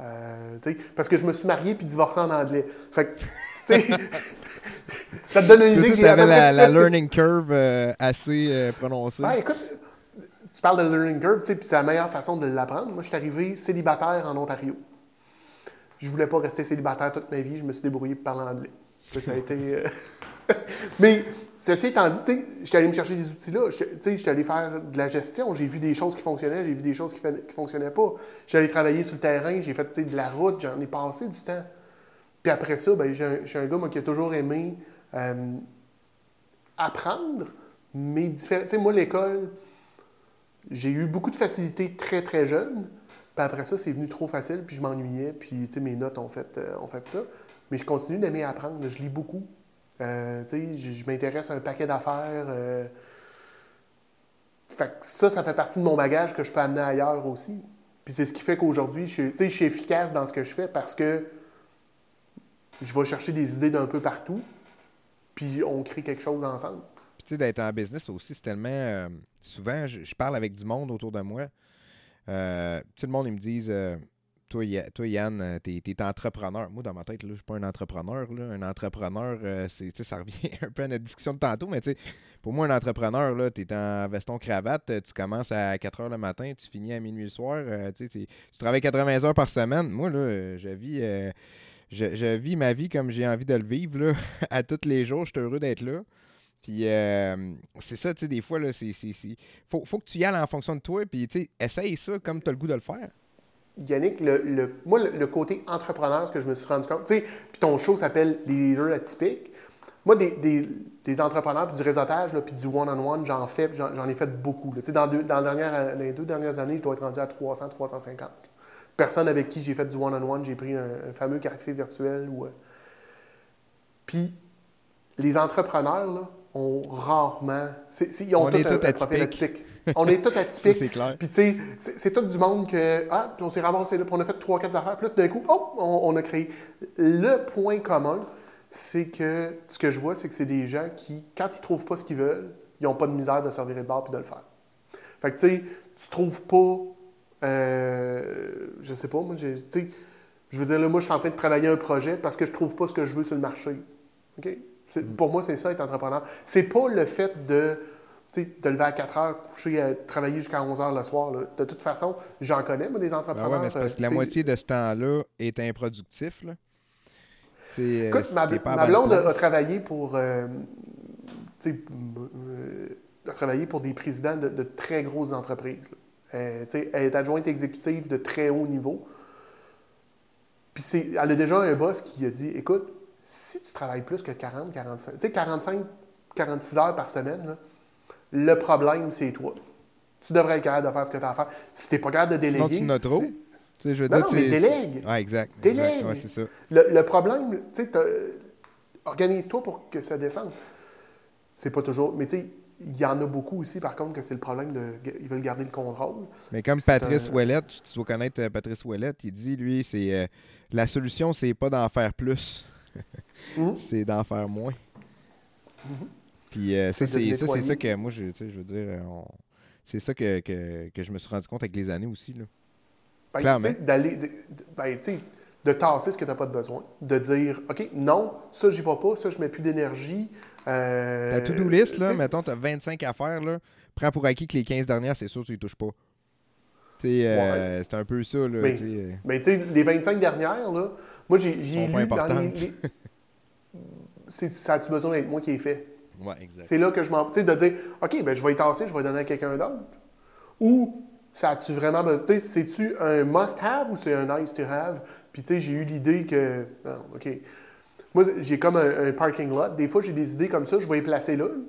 Euh, parce que je me suis marié puis divorcé en anglais. Fait que, ça te donne une idée que j'ai la, la learning curve euh, assez prononcée. Ben, écoute, tu parles de learning curve, puis c'est la meilleure façon de l'apprendre. Moi, je suis arrivé célibataire en Ontario. Je voulais pas rester célibataire toute ma vie. Je me suis débrouillé pour parler anglais. Ça, a été. Euh, Mais ceci étant dit, je suis allé me chercher des outils-là. Je suis allé faire de la gestion. J'ai vu des choses qui fonctionnaient, j'ai vu des choses qui ne fonctionnaient pas. Je suis allé travailler sur le terrain, j'ai fait de la route, j'en ai passé du temps. Puis après ça, ben, j'ai un, gars moi, qui a toujours aimé euh, apprendre, mais différent. Moi, l'école, j'ai eu beaucoup de facilité très, très jeune. Puis après ça, c'est venu trop facile, puis je m'ennuyais, puis mes notes ont fait, euh, ont fait ça. Mais je continue d'aimer apprendre. Je lis beaucoup. Euh, je, je m'intéresse à un paquet d'affaires. Euh. Fait ça, ça fait partie de mon bagage que je peux amener ailleurs aussi. Puis c'est ce qui fait qu'aujourd'hui, je suis efficace dans ce que je fais parce que je vais chercher des idées d'un peu partout, puis on crée quelque chose ensemble. D'être en business aussi, c'est tellement. euh, souvent, je, parle avec du monde autour de moi. Euh, tout le monde, ils me disent euh, toi, toi, Yann, t'es es entrepreneur. Moi, dans ma tête, là, je suis pas un entrepreneur. Là. Un entrepreneur, ça revient un peu à notre discussion de tantôt, mais pour moi, un entrepreneur, tu es en veston-cravate, tu commences à 4 heures le matin, tu finis à minuit le soir, tu travailles 80 heures par semaine. Moi, là, je vis, je vis ma vie comme j'ai envie de le vivre, là, à tous les jours. Je suis heureux d'être là. Puis euh, c'est ça, tu sais, des fois, là, c'est. Faut, faut que tu y ailles en fonction de toi, puis tu sais, essaye ça comme tu as le goût de le faire. Yannick, le, moi, le, côté entrepreneur, ce que je me suis rendu compte, tu sais, puis ton show s'appelle Les leaders atypiques. Moi, des, des- des entrepreneurs, puis du réseautage, là, puis du one-on-one, j'en fais, j'en, ai fait beaucoup. Tu sais, dans, deux- dans, les deux dernières années, je dois être rendu à 300, 350. Personne avec qui j'ai fait du one-on-one, j'ai pris un, un fameux café virtuel. Ou, euh, Puis, les entrepreneurs, là, ont rarement... ils ont On est un, tous un profil atypiques. atypique. On est tous atypiques. c'est clair. Puis, tu sais, c'est tout du monde que. Ah, on s'est ramassé là, puis on a fait trois, quatre affaires. Puis là, tout d'un coup, oh, on, on a créé. Le point commun, c'est que ce que je vois, c'est que c'est des gens qui, quand ils trouvent pas ce qu'ils veulent, ils n'ont pas de misère de se revirer de bord puis de le faire. Fait que, tu sais, tu trouves pas. Euh, je sais pas, moi, tu sais, je veux dire, là, moi, je suis en train de travailler un projet parce que je trouve pas ce que je veux sur le marché. OK? Pour moi, c'est ça, être entrepreneur. C'est pas le fait de, lever à 4 heures, coucher, à travailler jusqu'à 11 heures le soir. là. De toute façon, j'en connais, moi, des Ben entrepreneurs. ouais, mais c'est parce que la euh, moitié de ce temps-là est improductif. Là. Euh, Écoute, ma, pas blonde a, travaillé pour, euh, euh, a travaillé pour des présidents de, de très grosses entreprises. Euh, elle est adjointe exécutive de très haut niveau. Puis c'est- elle a déjà un boss qui a dit, écoute, si tu travailles plus que 40, 45, tu sais, 45, 46 heures par semaine, là, le problème, c'est toi. Tu devrais être capable de faire ce que tu as à faire. Si tu n'es pas capable de déléguer... Sinon, tu trop. Tu sais, je veux Non, dire, non, mais délègue. Ouais, exact. Délègue. Ouais, c'est ça. Le, le problème, tu sais, organise-toi pour que ça descende. C'est pas toujours. Mais tu sais, il y en a beaucoup aussi, par contre, que c'est le problème de. Ils veulent garder le contrôle. Mais comme Patrice un- Ouellette, tu dois connaître euh, Patrice Ouellette, il dit, lui, c'est euh, la solution, c'est pas d'en faire plus, Mhm. c'est d'en faire moins. Puis euh, ça, c'est ça, ça que moi, je, je veux dire, euh, on- c'est ça que, que, que je me suis rendu compte avec les années aussi. Là. Ben, Clairement. d'aller. de- ben, de tasser ce que tu n'as pas de besoin. De dire, OK, non, ça, j'y vais pas, ça, je mets plus d'énergie. Euh, Ta to-do list, là, mettons, tu as 25 affaires, là, prends pour acquis que les 15 dernières, c'est sûr, tu les touches pas. Euh, c'est un peu ça, là. Mais-. Mais tu sais, les 25 dernières, là, moi, j'ai lu dans les. les- ça a-tu besoin d'être moi qui ai fait? Ouais, exact. C'est là que je m'en. Tu sais, de dire, OK, ben, je vais y tasser, je vais donner à quelqu'un d'autre. Ou, ça a-tu vraiment besoin. Tu sais, c'est-tu un must-have ou c'est un nice-to-have? Puis, tu sais, j'ai eu l'idée que. non, OK. Moi, j'ai comme un, un parking lot. Des fois, j'ai des idées comme ça, je vais y placer là, une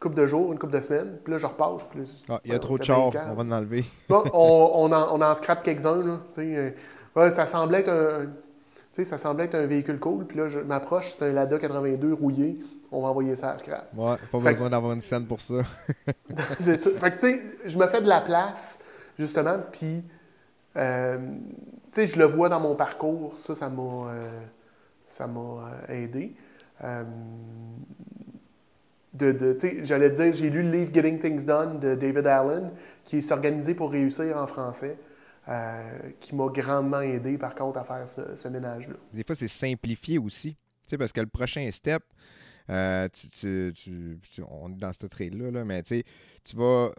couple de jours, une couple de semaines. Puis là, je repasse. Puis là, Ah, il y a trop de chars, on va en enlever. Bon, on, on en, on en scrape quelques-uns, là. Euh, ouais, ça semblait être un. Sais, ça semblait être un véhicule cool. Puis là, je m'approche, c'est un Lada 82 rouillé. On va envoyer ça à scrap. Ouais, pas Fait- besoin d'avoir une scène pour ça. c'est ça. Fait que, tu sais, je me fais de la place, justement, puis, euh, tu sais, je le vois dans mon parcours, ça, ça m'a, euh, ça m'a euh, aidé. Euh, de, de- tu sais, j'allais te dire, j'ai lu le livre Getting Things Done de David Allen, qui est s'organiser pour réussir en français, euh, qui m'a grandement aidé, par contre, à faire ce, ce ménage-là. Des fois, c'est simplifié aussi. Tu sais, parce que le prochain step, euh, tu, tu- tu- tu- on est dans ce trade-là, là, mais tu sais, tu vas,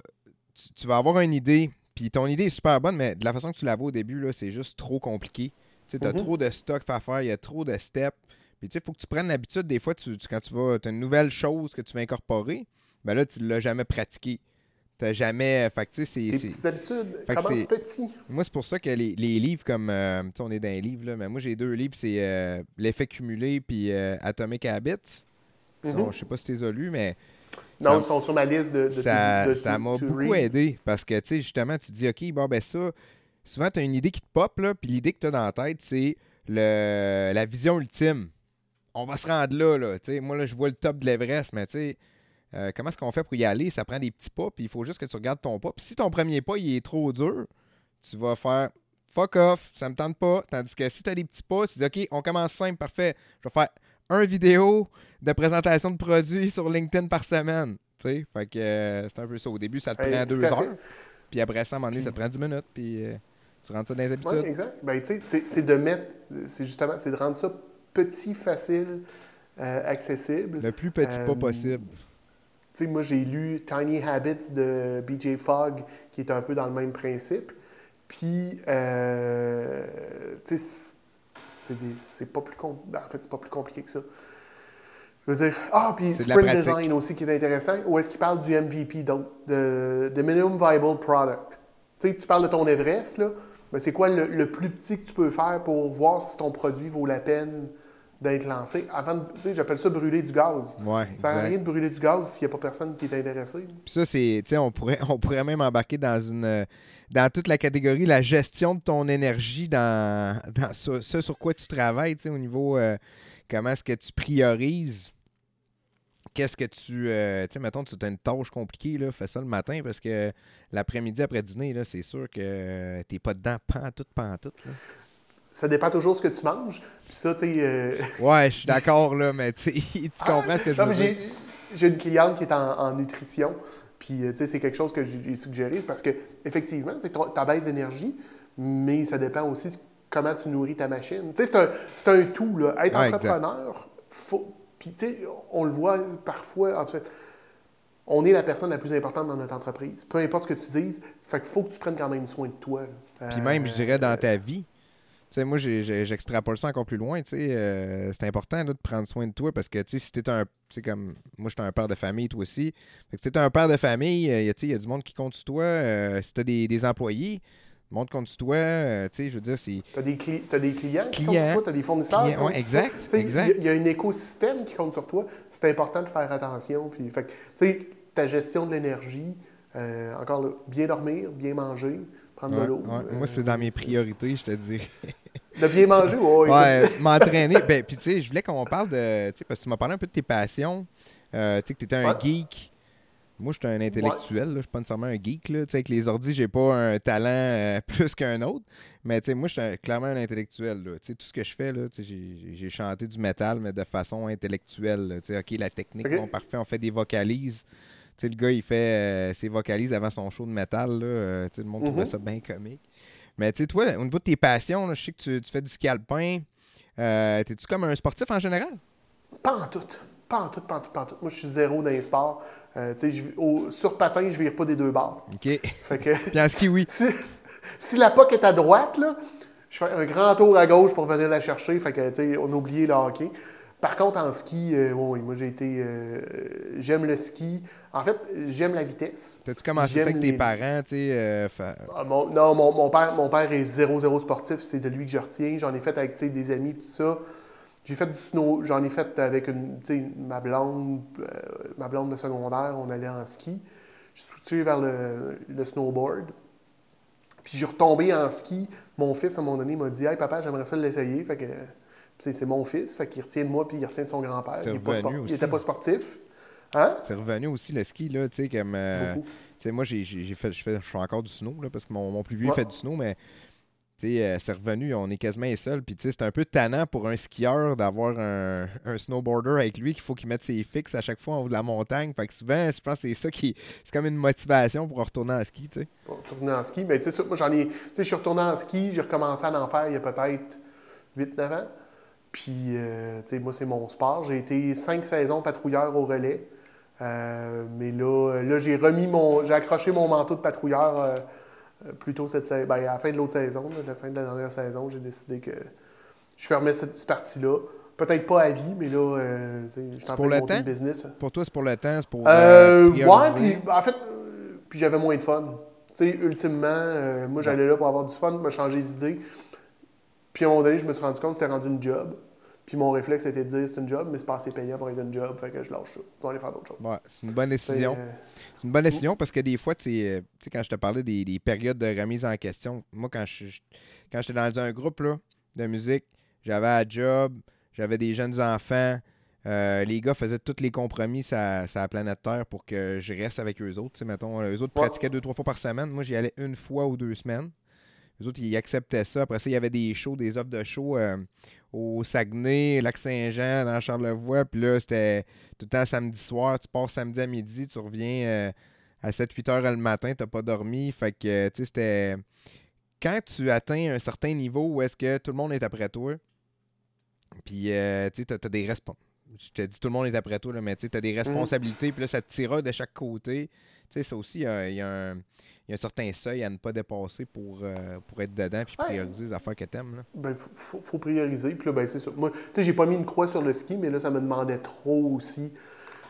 tu, vas avoir une idée, puis ton idée est super bonne, mais de la façon que tu la vois au début, là, c'est juste trop compliqué. Tu as Mhm. trop de stock à faire, il y a trop de steps. Puis tu sais, il faut que tu prennes l'habitude, des fois, tu, tu- quand tu vas, as une nouvelle chose que tu vas incorporer, ben là, tu ne l'as jamais pratiqué. Tu n'as jamais. Fait que tu sais, c'est- petites habitudes, commence petit. Moi, c'est pour ça que les, les livres comme. euh, tu sais, on est dans les livres, là, mais moi, j'ai deux livres c'est euh, L'effet cumulé puis euh, Atomic Habits. Mhm. Je sais pas si tu les as lus, mais Non, ils sont sur ma liste de, de ça m'a beaucoup read. aidé parce que, tu sais, justement, tu te dis, OK, bon, ben ça, souvent, tu as une idée qui te pop, là, puis l'idée que tu as dans la tête, c'est le, la vision ultime. On va se rendre là, là. Tu sais, moi, là, je vois le top de l'Everest, mais tu sais, euh, comment est-ce qu'on fait pour y aller? Ça prend des petits pas, puis il faut juste que tu regardes ton pas. Puis si ton premier pas, il est trop dur, tu vas faire fuck off, ça me tente pas. Tandis que si tu as des petits pas, tu dis OK, on commence simple, parfait. Je vais faire un vidéo de présentation de produits sur LinkedIn par semaine. Tu sais, fait que euh, c'est un peu ça. Au début, ça te Hey, prend deux heures. Puis après ça, à un moment donné, ça te prend 10 minutes. Puis euh, tu rentres ça dans les habitudes. Oui, exact. Ben, tu sais, c'est- de mettre, c'est justement, c'est de rendre ça petit, facile, euh, accessible. Le plus petit pas possible. Sais, moi, j'ai lu Tiny Habits de BJ Fogg, qui est un peu dans le même principe. Puis, euh, tu sais, c'est- pas plus com- ben, en fait, c'est pas plus compliqué que ça. Je veux dire, ah, puis de Sprint. Design aussi qui est intéressant. Où est-ce qu'il parle du MVP, donc de, de Minimum Viable Product? Tu sais, tu parles de ton Everest, là. Mais c'est quoi le, le plus petit que tu peux faire pour voir si ton produit vaut la peine d'être lancé? Avant tu j'appelle ça brûler du gaz. Ouais, Ça sert à exact. rien de brûler du gaz s'il n'y a pas personne qui est intéressé. Puis ça, c'est, tu sais, on pourrait, on pourrait même embarquer dans une, euh, dans toute la catégorie, la gestion de ton énergie dans, dans ce, ce sur quoi tu travailles, tu sais, au niveau, euh, comment est-ce que tu priorises. Qu'est-ce que tu, euh, tu sais, mettons, tu as une tâche compliquée, là, fais ça le matin parce que l'après-midi après dîner, là, c'est sûr que t'es pas dedans pantoute, pantoute. Là. Ça dépend toujours de ce que tu manges. Puis ça, tu sais. euh, Ouais, je suis d'accord, là, mais tu comprends ce que je non, veux dire. j'ai- une cliente qui est en, en nutrition. Puis, euh, tu sais, c'est quelque chose que j'ai suggéré parce que, effectivement, tu as baisse d'énergie, mais ça dépend aussi de comment tu nourris ta machine. Tu sais, c'est un, un tout, là. Être Ouais, entrepreneur, faut. Puis, tu sais, on le voit parfois, en fait. On est la personne la plus importante dans notre entreprise. Peu importe ce que tu dises, fait qu'il faut que tu prennes quand même soin de toi. Puis même, je Euh, dirais, dans ta vie. Tu sais, moi, j'extrapole ça encore plus loin. Tu sais, euh, c'est important là, de prendre soin de toi parce que, si t'es un. Tu sais, comme. Moi, j'étais un père de famille, toi aussi. Fait que si t'es un père de famille, il y, a- y du monde qui compte sur toi. Euh, si t'as des, des employés, le monde compte sur toi. euh, je veux dire, c'est. Tu as, des des clients qui comptent sur toi, tu as des fournisseurs. Clients, ouais, exact. Il y a- il y, a un écosystème qui compte sur toi. C'est important de faire attention. Puis, fait que, ta gestion de l'énergie, euh, encore là, bien dormir, bien manger, prendre Ouais, de l'eau. ouais. euh, Moi, c'est dans mes priorités, je te dis. De bien manger, ouais. Ouais, m'entraîner. Ben, puis tu sais, je voulais qu'on parle de. Tu sais, parce que tu m'as parlé un peu de tes passions. Euh, tu sais, que tu étais un Ouais. geek. Moi, je suis un intellectuel, là. je suis pas nécessairement un geek. Là. Tu sais, avec les ordis, j'ai pas un talent euh, plus qu'un autre. Mais tu sais, moi, je suis clairement un intellectuel. Là. Tu sais, tout ce que je fais, j'ai chanté du métal, mais de façon intellectuelle. là. Tu sais, OK, la technique, bon, parfait, on fait des vocalises. Tu sais, le gars, il fait euh, ses vocalises avant son show de métal. Là. Le monde trouvait Mhm. ça bien comique. Mais tu sais, toi, au niveau de tes passions, là, je sais que tu, tu fais du ski alpin. Euh, T'es-tu comme un sportif en général? Pas en tout. Pas en tout, pas en tout, pas en tout. Moi, je suis zéro dans les sports. Euh, je- au- sur patin, je vire pas des deux barres. OK. Fait que Puis en ski, oui. si, si la POC est à droite, là, je fais un grand tour à gauche pour venir la chercher. Fait que, tu sais, on a oublié le hockey. Par contre, en ski, euh, oui, moi, j'ai été... euh, j'aime le ski. En fait, j'aime la vitesse. T'as-tu commencé ça avec tes parents, tu sais? euh, fa- Ah, mon- non, mon, mon père, mon père est 0-0 sportif, c'est de lui que je retiens. J'en ai fait avec des amis, tout ça. J'ai fait du snow, j'en ai fait avec une, ma blonde, ma blonde de secondaire, on allait en ski. Je suis switché vers le, le snowboard. Puis j'ai retombé en ski. Mon fils, à un moment donné, m'a dit Hey papa, j'aimerais ça l'essayer. Fait que c'est mon fils, fait qu'il retient de moi puis il retient de son grand-père. Il n'était pas, sportif. Hein? C'est revenu aussi le ski, là, tu sais, comme. euh, Beaucoup. tu sais, moi, j'ai fait, je, fais, je encore du snow, là, parce que mon, mon plus vieux Ouais. fait du snow, mais. Tu sais, euh, c'est revenu, on est quasiment les seuls. Puis, tu sais, c'est un peu tannant pour un skieur d'avoir un, un snowboarder avec lui qu'il faut qu'il mette ses fixes à chaque fois en haut de la montagne. Fait que souvent, je pense que c'est ça qui. C'est comme une motivation pour retourner en ski, tu sais. pour retourner en ski. Mais tu sais, moi, j'en ai. Tu sais, je suis retourné en ski, j'ai recommencé à en faire il y a peut-être 8-9 ans. Puis, euh, tu sais, moi, c'est mon sport. J'ai été cinq saisons patrouilleur au relais. Euh, mais là, là j'ai remis mon. J'ai accroché mon manteau de patrouilleur euh, plus tôt cette saison. Ben, à la fin de l'autre saison, là, à la fin de la dernière saison, j'ai décidé que je fermais cette, cette partie-là. Peut-être pas à vie, mais là, je suis en Pour train de le monter temps? le business. Pour toi, c'est pour le temps, c'est pour. Ouais, puis en fait, puis j'avais moins de fun. Tu sais, ultimement, moi j'allais là pour avoir du fun, me changer d'idée. Puis à un moment donné, je me suis rendu compte que c'était rendu une job. Puis mon réflexe était de dire c'est une job, mais c'est pas assez payant pour être une job, fait que je lâche ça. Je vais aller faire d'autres choses. Ouais, c'est une bonne décision. euh, C'est une bonne décision parce que des fois, tu sais, euh, quand je te parlais des, des périodes de remise en question, moi, quand je quand j'étais dans un groupe là, de musique, j'avais un job, j'avais des jeunes enfants. euh, les gars faisaient tous les compromis sur la planète Terre pour que je reste avec eux autres. Tu sais, mettons, eux autres Ouais. pratiquaient deux, trois fois par semaine. Moi, j'y allais une fois ou deux semaines. les autres, ils acceptaient ça. Après ça, il y avait des shows, des offres de shows euh, au Saguenay, Lac-Saint-Jean, dans Charlevoix. Puis là, c'était tout le temps samedi soir. Tu pars samedi à midi, tu reviens euh, à 7-8 heures le matin, tu n'as pas dormi. Fait que, tu sais, c'était. Quand tu atteins un certain niveau où est-ce que tout le monde est après toi, puis, euh, tu sais, as, des responsabilités. Je te dis, tout le monde est après toi, là, mais tu as des mm. responsabilités, puis là, ça te tira de chaque côté. Tu sais, ça aussi, il y, a un il y a un certain seuil à ne pas dépasser pour, euh, pour être dedans puis prioriser les affaires que tu aimes. Ben, faut, faut, prioriser. Puis là, ben, c'est ça. Moi, tu sais, j'ai pas mis une croix sur le ski, mais là, ça me demandait trop aussi.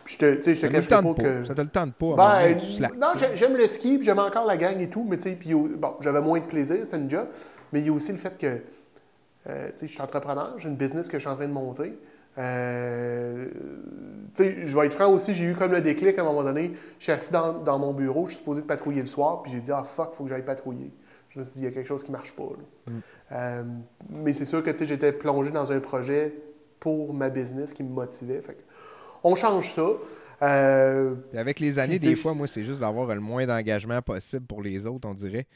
Puis je te, tu sais, je te cache pas, que. Ça te le tente pas. Ben, non, j'aime le ski, puis j'aime encore la gang et tout, mais tu sais, puis bon, j'avais moins de plaisir, c'était une job. Mais il y a aussi le fait que, euh, tu sais, je suis entrepreneur, j'ai une business que je suis en train de monter. Euh, je vais être franc aussi, j'ai eu comme le déclic à un moment donné. Je suis assis dans, mon bureau, je suis supposé de patrouiller le soir, puis j'ai dit Ah fuck, faut que j'aille patrouiller. Je me suis dit, il y a quelque chose qui ne marche pas. Mm. Euh, mais c'est sûr que j'étais plongé dans un projet pour ma business qui me motivait. Fait on change ça. Euh, avec les années, des fois, moi, c'est juste d'avoir le moins d'engagement possible pour les autres, on dirait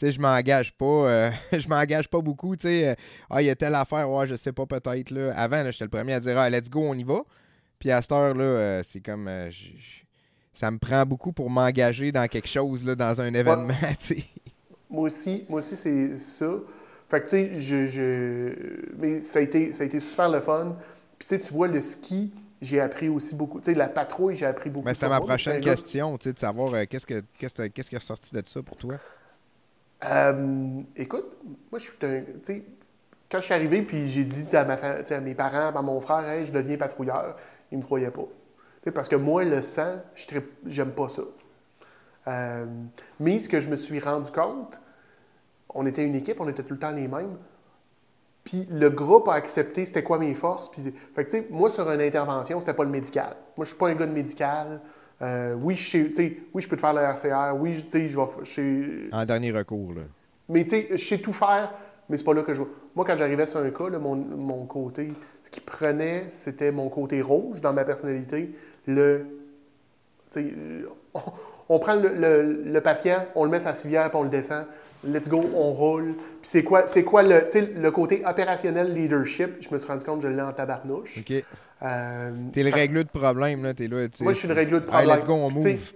je m'engage pas. Euh, je m'engage pas beaucoup. Tu sais, euh, ah, il y a telle affaire, ouais, je sais pas, peut-être. Là. Avant, j'étais le premier à dire, ah, let's go, on y va. Puis à cette heure-là, euh, c'est comme. ça me prend beaucoup pour m'engager dans quelque chose, là, dans un événement, Moi aussi, moi aussi, c'est ça. Fait que, tu sais, je, je, Mais ça a, été, ça a été super le fun. Puis, tu sais, tu vois, le ski, j'ai appris aussi beaucoup. Tu sais, la patrouille, j'ai appris beaucoup. Mais c'était ma prochaine question, tu sais, de savoir qu'est-ce, que, qu'est-ce, qu'est-ce qui est ressorti de ça pour toi? Euh, écoute, moi, je suis un. Quand je suis arrivé, puis j'ai dit à, ma, à mes parents, à mon frère, je deviens patrouilleur, ils me croyaient pas. parce que moi, le sang, j'aime pas ça. Euh, mais ce que je me suis rendu compte, on était une équipe, on était tout le temps les mêmes. Puis le groupe a accepté c'était quoi mes forces. Puis, fait que, moi, sur une intervention, c'était pas le médical. Moi, je suis pas un gars de médical. Euh, oui, je oui, je peux te faire la RCR. Oui, je vais. En dernier recours, là. Mais tu sais, je sais tout faire, mais c'est pas là que je. Moi, quand j'arrivais sur un cas, mon, côté, ce qui prenait, c'était mon côté rouge dans ma personnalité. Le. On, on, prend le, patient, on le met sa civière, puis on le descend. Let's go, on roule. Puis c'est quoi, c'est quoi le, le côté opérationnel leadership? Je me suis rendu compte que je l'ai en tabarnouche. OK. Euh, T'es le régleux de problème, là. Es là moi, je suis le régleux de problème. let's go, on move.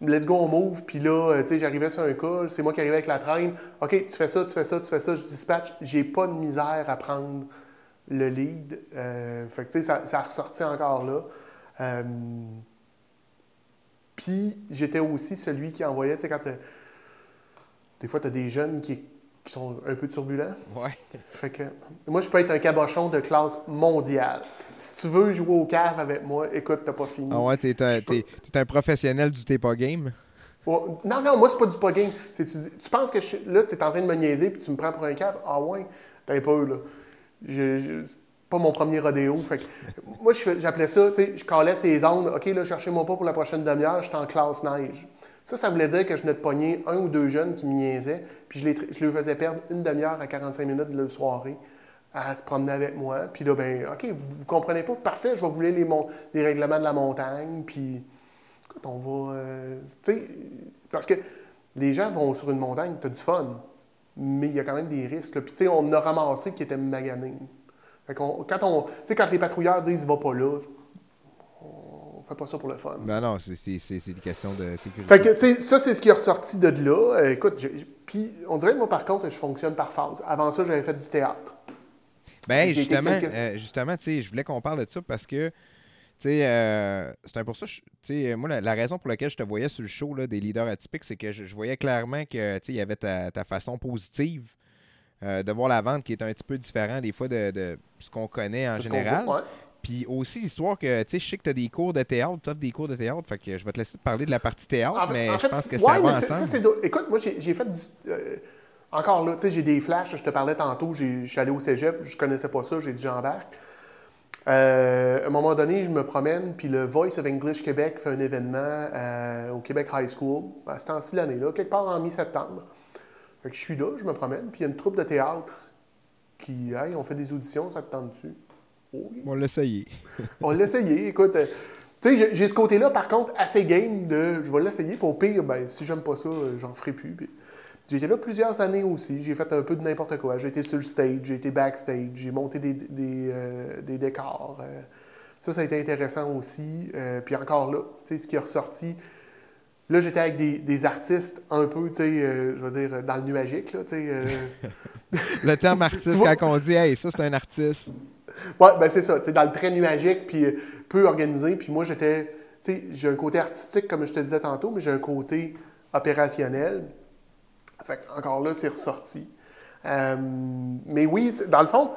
let's go, on move. Puis là, euh, tu sais, j'arrivais sur un cas, c'est moi qui arrivais avec la traîne. OK, tu fais ça, tu fais ça, tu fais ça, je dispatch. J'ai pas de misère à prendre le lead. Euh, fait que, tu sais, ça, ça, a ressorti encore là. Puis, j'étais aussi celui qui envoyait, tu sais, quand des fois, tu as des jeunes qui qui sont un peu turbulents. Ouais. Fait que moi, je peux être un cabochon de classe mondiale. Si tu veux jouer au cave avec moi, écoute, t'as pas fini. Ah ouais, t'es un, un, professionnel du t'es pas game? non, non, moi, c'est pas du pas game. Tu, tu, penses que je, là, t'es en train de me niaiser puis tu me prends pour un cave? Ah ouais? T'as pas, là. Je, je pas mon premier rodéo. Fait que, moi, j'appelais ça, tu sais, je calais ces zones. OK, là, cherchez-moi pas pour la prochaine demi-heure, j'étais en classe neige. Ça, ça voulait dire que je venais de pogner un ou deux jeunes qui me niaisaient, puis je, les, je leur faisais perdre une demi-heure à 45 minutes de la soirée à se promener avec moi. Puis là, ben, OK, vous, ne comprenez pas? Parfait, je vais vous les, les règlements de la montagne, puis écoute, on va. Euh, tu sais, parce que les gens vont sur une montagne, tu as du fun, mais il y a quand même des risques. Puis, tu sais, on a ramassé qui était magané. Fait quand, on, quand les patrouilleurs disent va pas là, pas ça pour le fun. Ben non, c'est une question de sécurité. Fait que, tu sais, ça, c'est ce qui est ressorti de là. Euh, écoute, puis on dirait que moi, par contre, je fonctionne par phase. Avant ça, j'avais fait du théâtre. Ben, justement, euh, justement, tu sais, je voulais qu'on parle de ça parce que, tu sais, euh, c'est pour ça, tu sais, moi, la, raison pour laquelle je te voyais sur le show là, des leaders atypiques, c'est que je, voyais clairement que, tu sais, il y avait ta, façon positive de voir la vente qui est un petit peu différent des fois de, ce qu'on connaît en général. Puis aussi l'histoire que, tu sais, je sais que tu as des cours de théâtre, tu as des cours de théâtre, fait que je vais te laisser parler de la partie théâtre, mais je pense que ça va ensemble. écoute, moi, j'ai fait du... Euh, encore là, tu sais, j'ai des flashs, je te parlais tantôt, je suis allé au cégep, je connaissais pas ça, j'ai dit j'embarque. Euh, à un moment donné, je me promène, puis le Voice of English Québec fait un événement euh, au Québec High School, à ce temps-ci l'année-là, quelque part en mi-septembre. Fait que je suis là, je me promène, puis il y a une troupe de théâtre qui, hey, on fait des auditions, ça te tente On l'a essayé. on l'a essayé. Écoute, euh, tu sais, j'ai ce côté-là, par contre, assez game de je vais l'essayer. Pour au pire, ben, si j'aime pas ça, euh, j'en ferai plus. J'ai été là plusieurs années aussi. J'ai fait un peu de n'importe quoi. J'ai été sur le stage, j'ai été backstage, j'ai monté des, des, euh, des décors. euh. ça, ça a été intéressant aussi. Euh, puis encore là, tu sais, ce qui est ressorti. Là, j'étais avec des, des artistes un peu, tu sais, je veux dire, dans le nuagique, là, tu sais. Le terme artiste, Tu quand on dit, hey, ça, c'est un artiste. Ouais, ben c'est ça, tu sais, dans le très nuagique, puis euh, peu organisé. Puis moi, j'étais, tu sais, j'ai un côté artistique, comme je te disais tantôt, mais j'ai un côté opérationnel. Fait que, encore là, c'est ressorti. Euh, mais oui, dans le fond,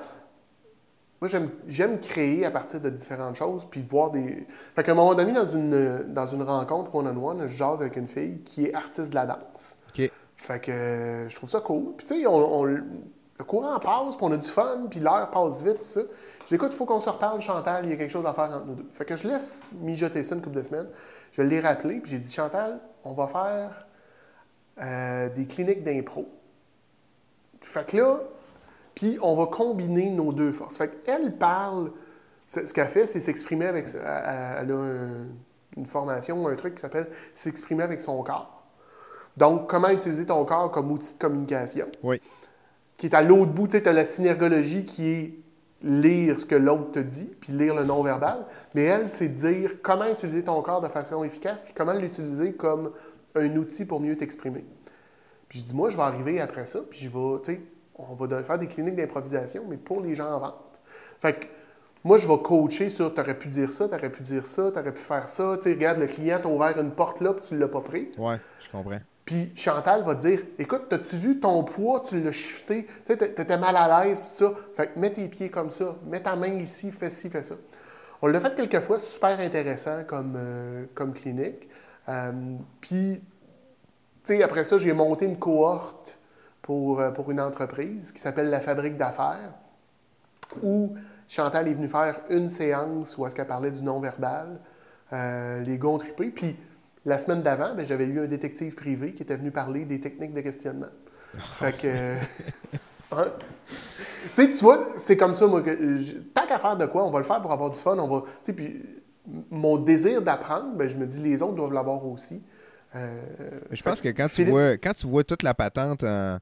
moi, j'aime, créer à partir de différentes choses, puis voir des... Fait qu'à un moment donné, dans une, dans une rencontre one-on-one, je jase avec une fille qui est artiste de la danse. OK. Fait que je trouve ça cool. Puis tu sais, on, on- le courant passe, puis on a du fun, puis l'heure passe vite, puis ça. J'écoute, il faut qu'on se reparle, Chantal, il y a quelque chose à faire entre nous deux. Fait que je laisse mijoter ça une couple de semaines. Je l'ai rappelé, puis j'ai dit, Chantal, on va faire euh, des cliniques d'impro. Fait que là, puis on va combiner nos deux forces. Fait qu'elle parle, ce qu'elle fait, c'est s'exprimer avec... Elle, a un- une formation, un truc qui s'appelle s'exprimer avec son corps. Donc, comment utiliser ton corps comme outil de communication. Oui. Qui est à l'autre bout, tu sais, as la synergologie qui est lire ce que l'autre te dit, puis lire le non-verbal. Mais elle, c'est dire comment utiliser ton corps de façon efficace, puis comment l'utiliser comme un outil pour mieux t'exprimer. Puis je dis, moi, je vais arriver après ça, puis je vais, tu sais, on va faire des cliniques d'improvisation, mais pour les gens en vente. Fait que moi, je vais coacher sur, t'aurais pu dire ça, t'aurais pu dire ça, t'aurais pu faire ça. Tu sais, regarde, le client t'a ouvert une porte là, puis tu l'as pas prise. Ouais, je comprends. Puis Chantal va te dire Écoute, t'as-tu vu ton poids, tu l'as shifté, tu t'étais mal à l'aise, tout ça. Fait que mets tes pieds comme ça, mets ta main ici, fais ci, fais ça. On l'a fait quelques fois, super intéressant comme, euh, comme clinique. Euh, puis, tu sais, après ça, j'ai monté une cohorte pour, euh, pour une entreprise qui s'appelle La Fabrique d'affaires, où Chantal est venue faire une séance où est-ce qu'elle parlait du non-verbal. Euh, les gars ont trippé. Puis, la semaine d'avant, ben, j'avais eu un détective privé qui était venu parler des techniques de questionnement. Fait que. euh, hein? Tu vois, c'est comme ça, moi, que. je- Tant qu'à faire de quoi, on va le faire pour avoir du fun. On va. Tu puis mon désir d'apprendre, ben, je me dis, les autres doivent l'avoir aussi. Euh, Je fait pense que quand tu, vois, quand tu vois toute la patente en-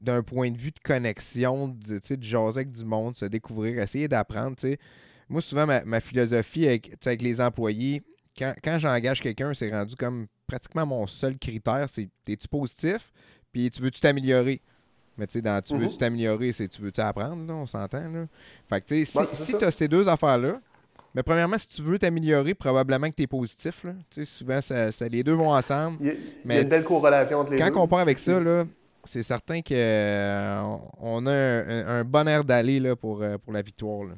d'un point de vue de connexion, de, de jaser avec du monde, se découvrir, essayer d'apprendre, tu sais. Moi, souvent, ma, ma philosophie avec les employés, quand, quand j'engage quelqu'un, c'est rendu comme pratiquement mon seul critère, c'est es-tu positif, puis tu veux-tu t'améliorer? Mais tu sais, dans tu veux-tu t'améliorer, c'est tu veux-tu apprendre, là, on s'entend, là. Fait que, tu sais, si, Ouais, tu as ces deux affaires-là, mais premièrement, si tu veux t'améliorer, probablement que tu es positif, là. Tu sais, souvent, ça, ça- les deux vont ensemble. Il y a, il y Mais a une belle corrélation entre les Quand deux. on part avec ça, là, c'est certain qu'on on a un, bon air d'aller pour, euh, pour la victoire. là.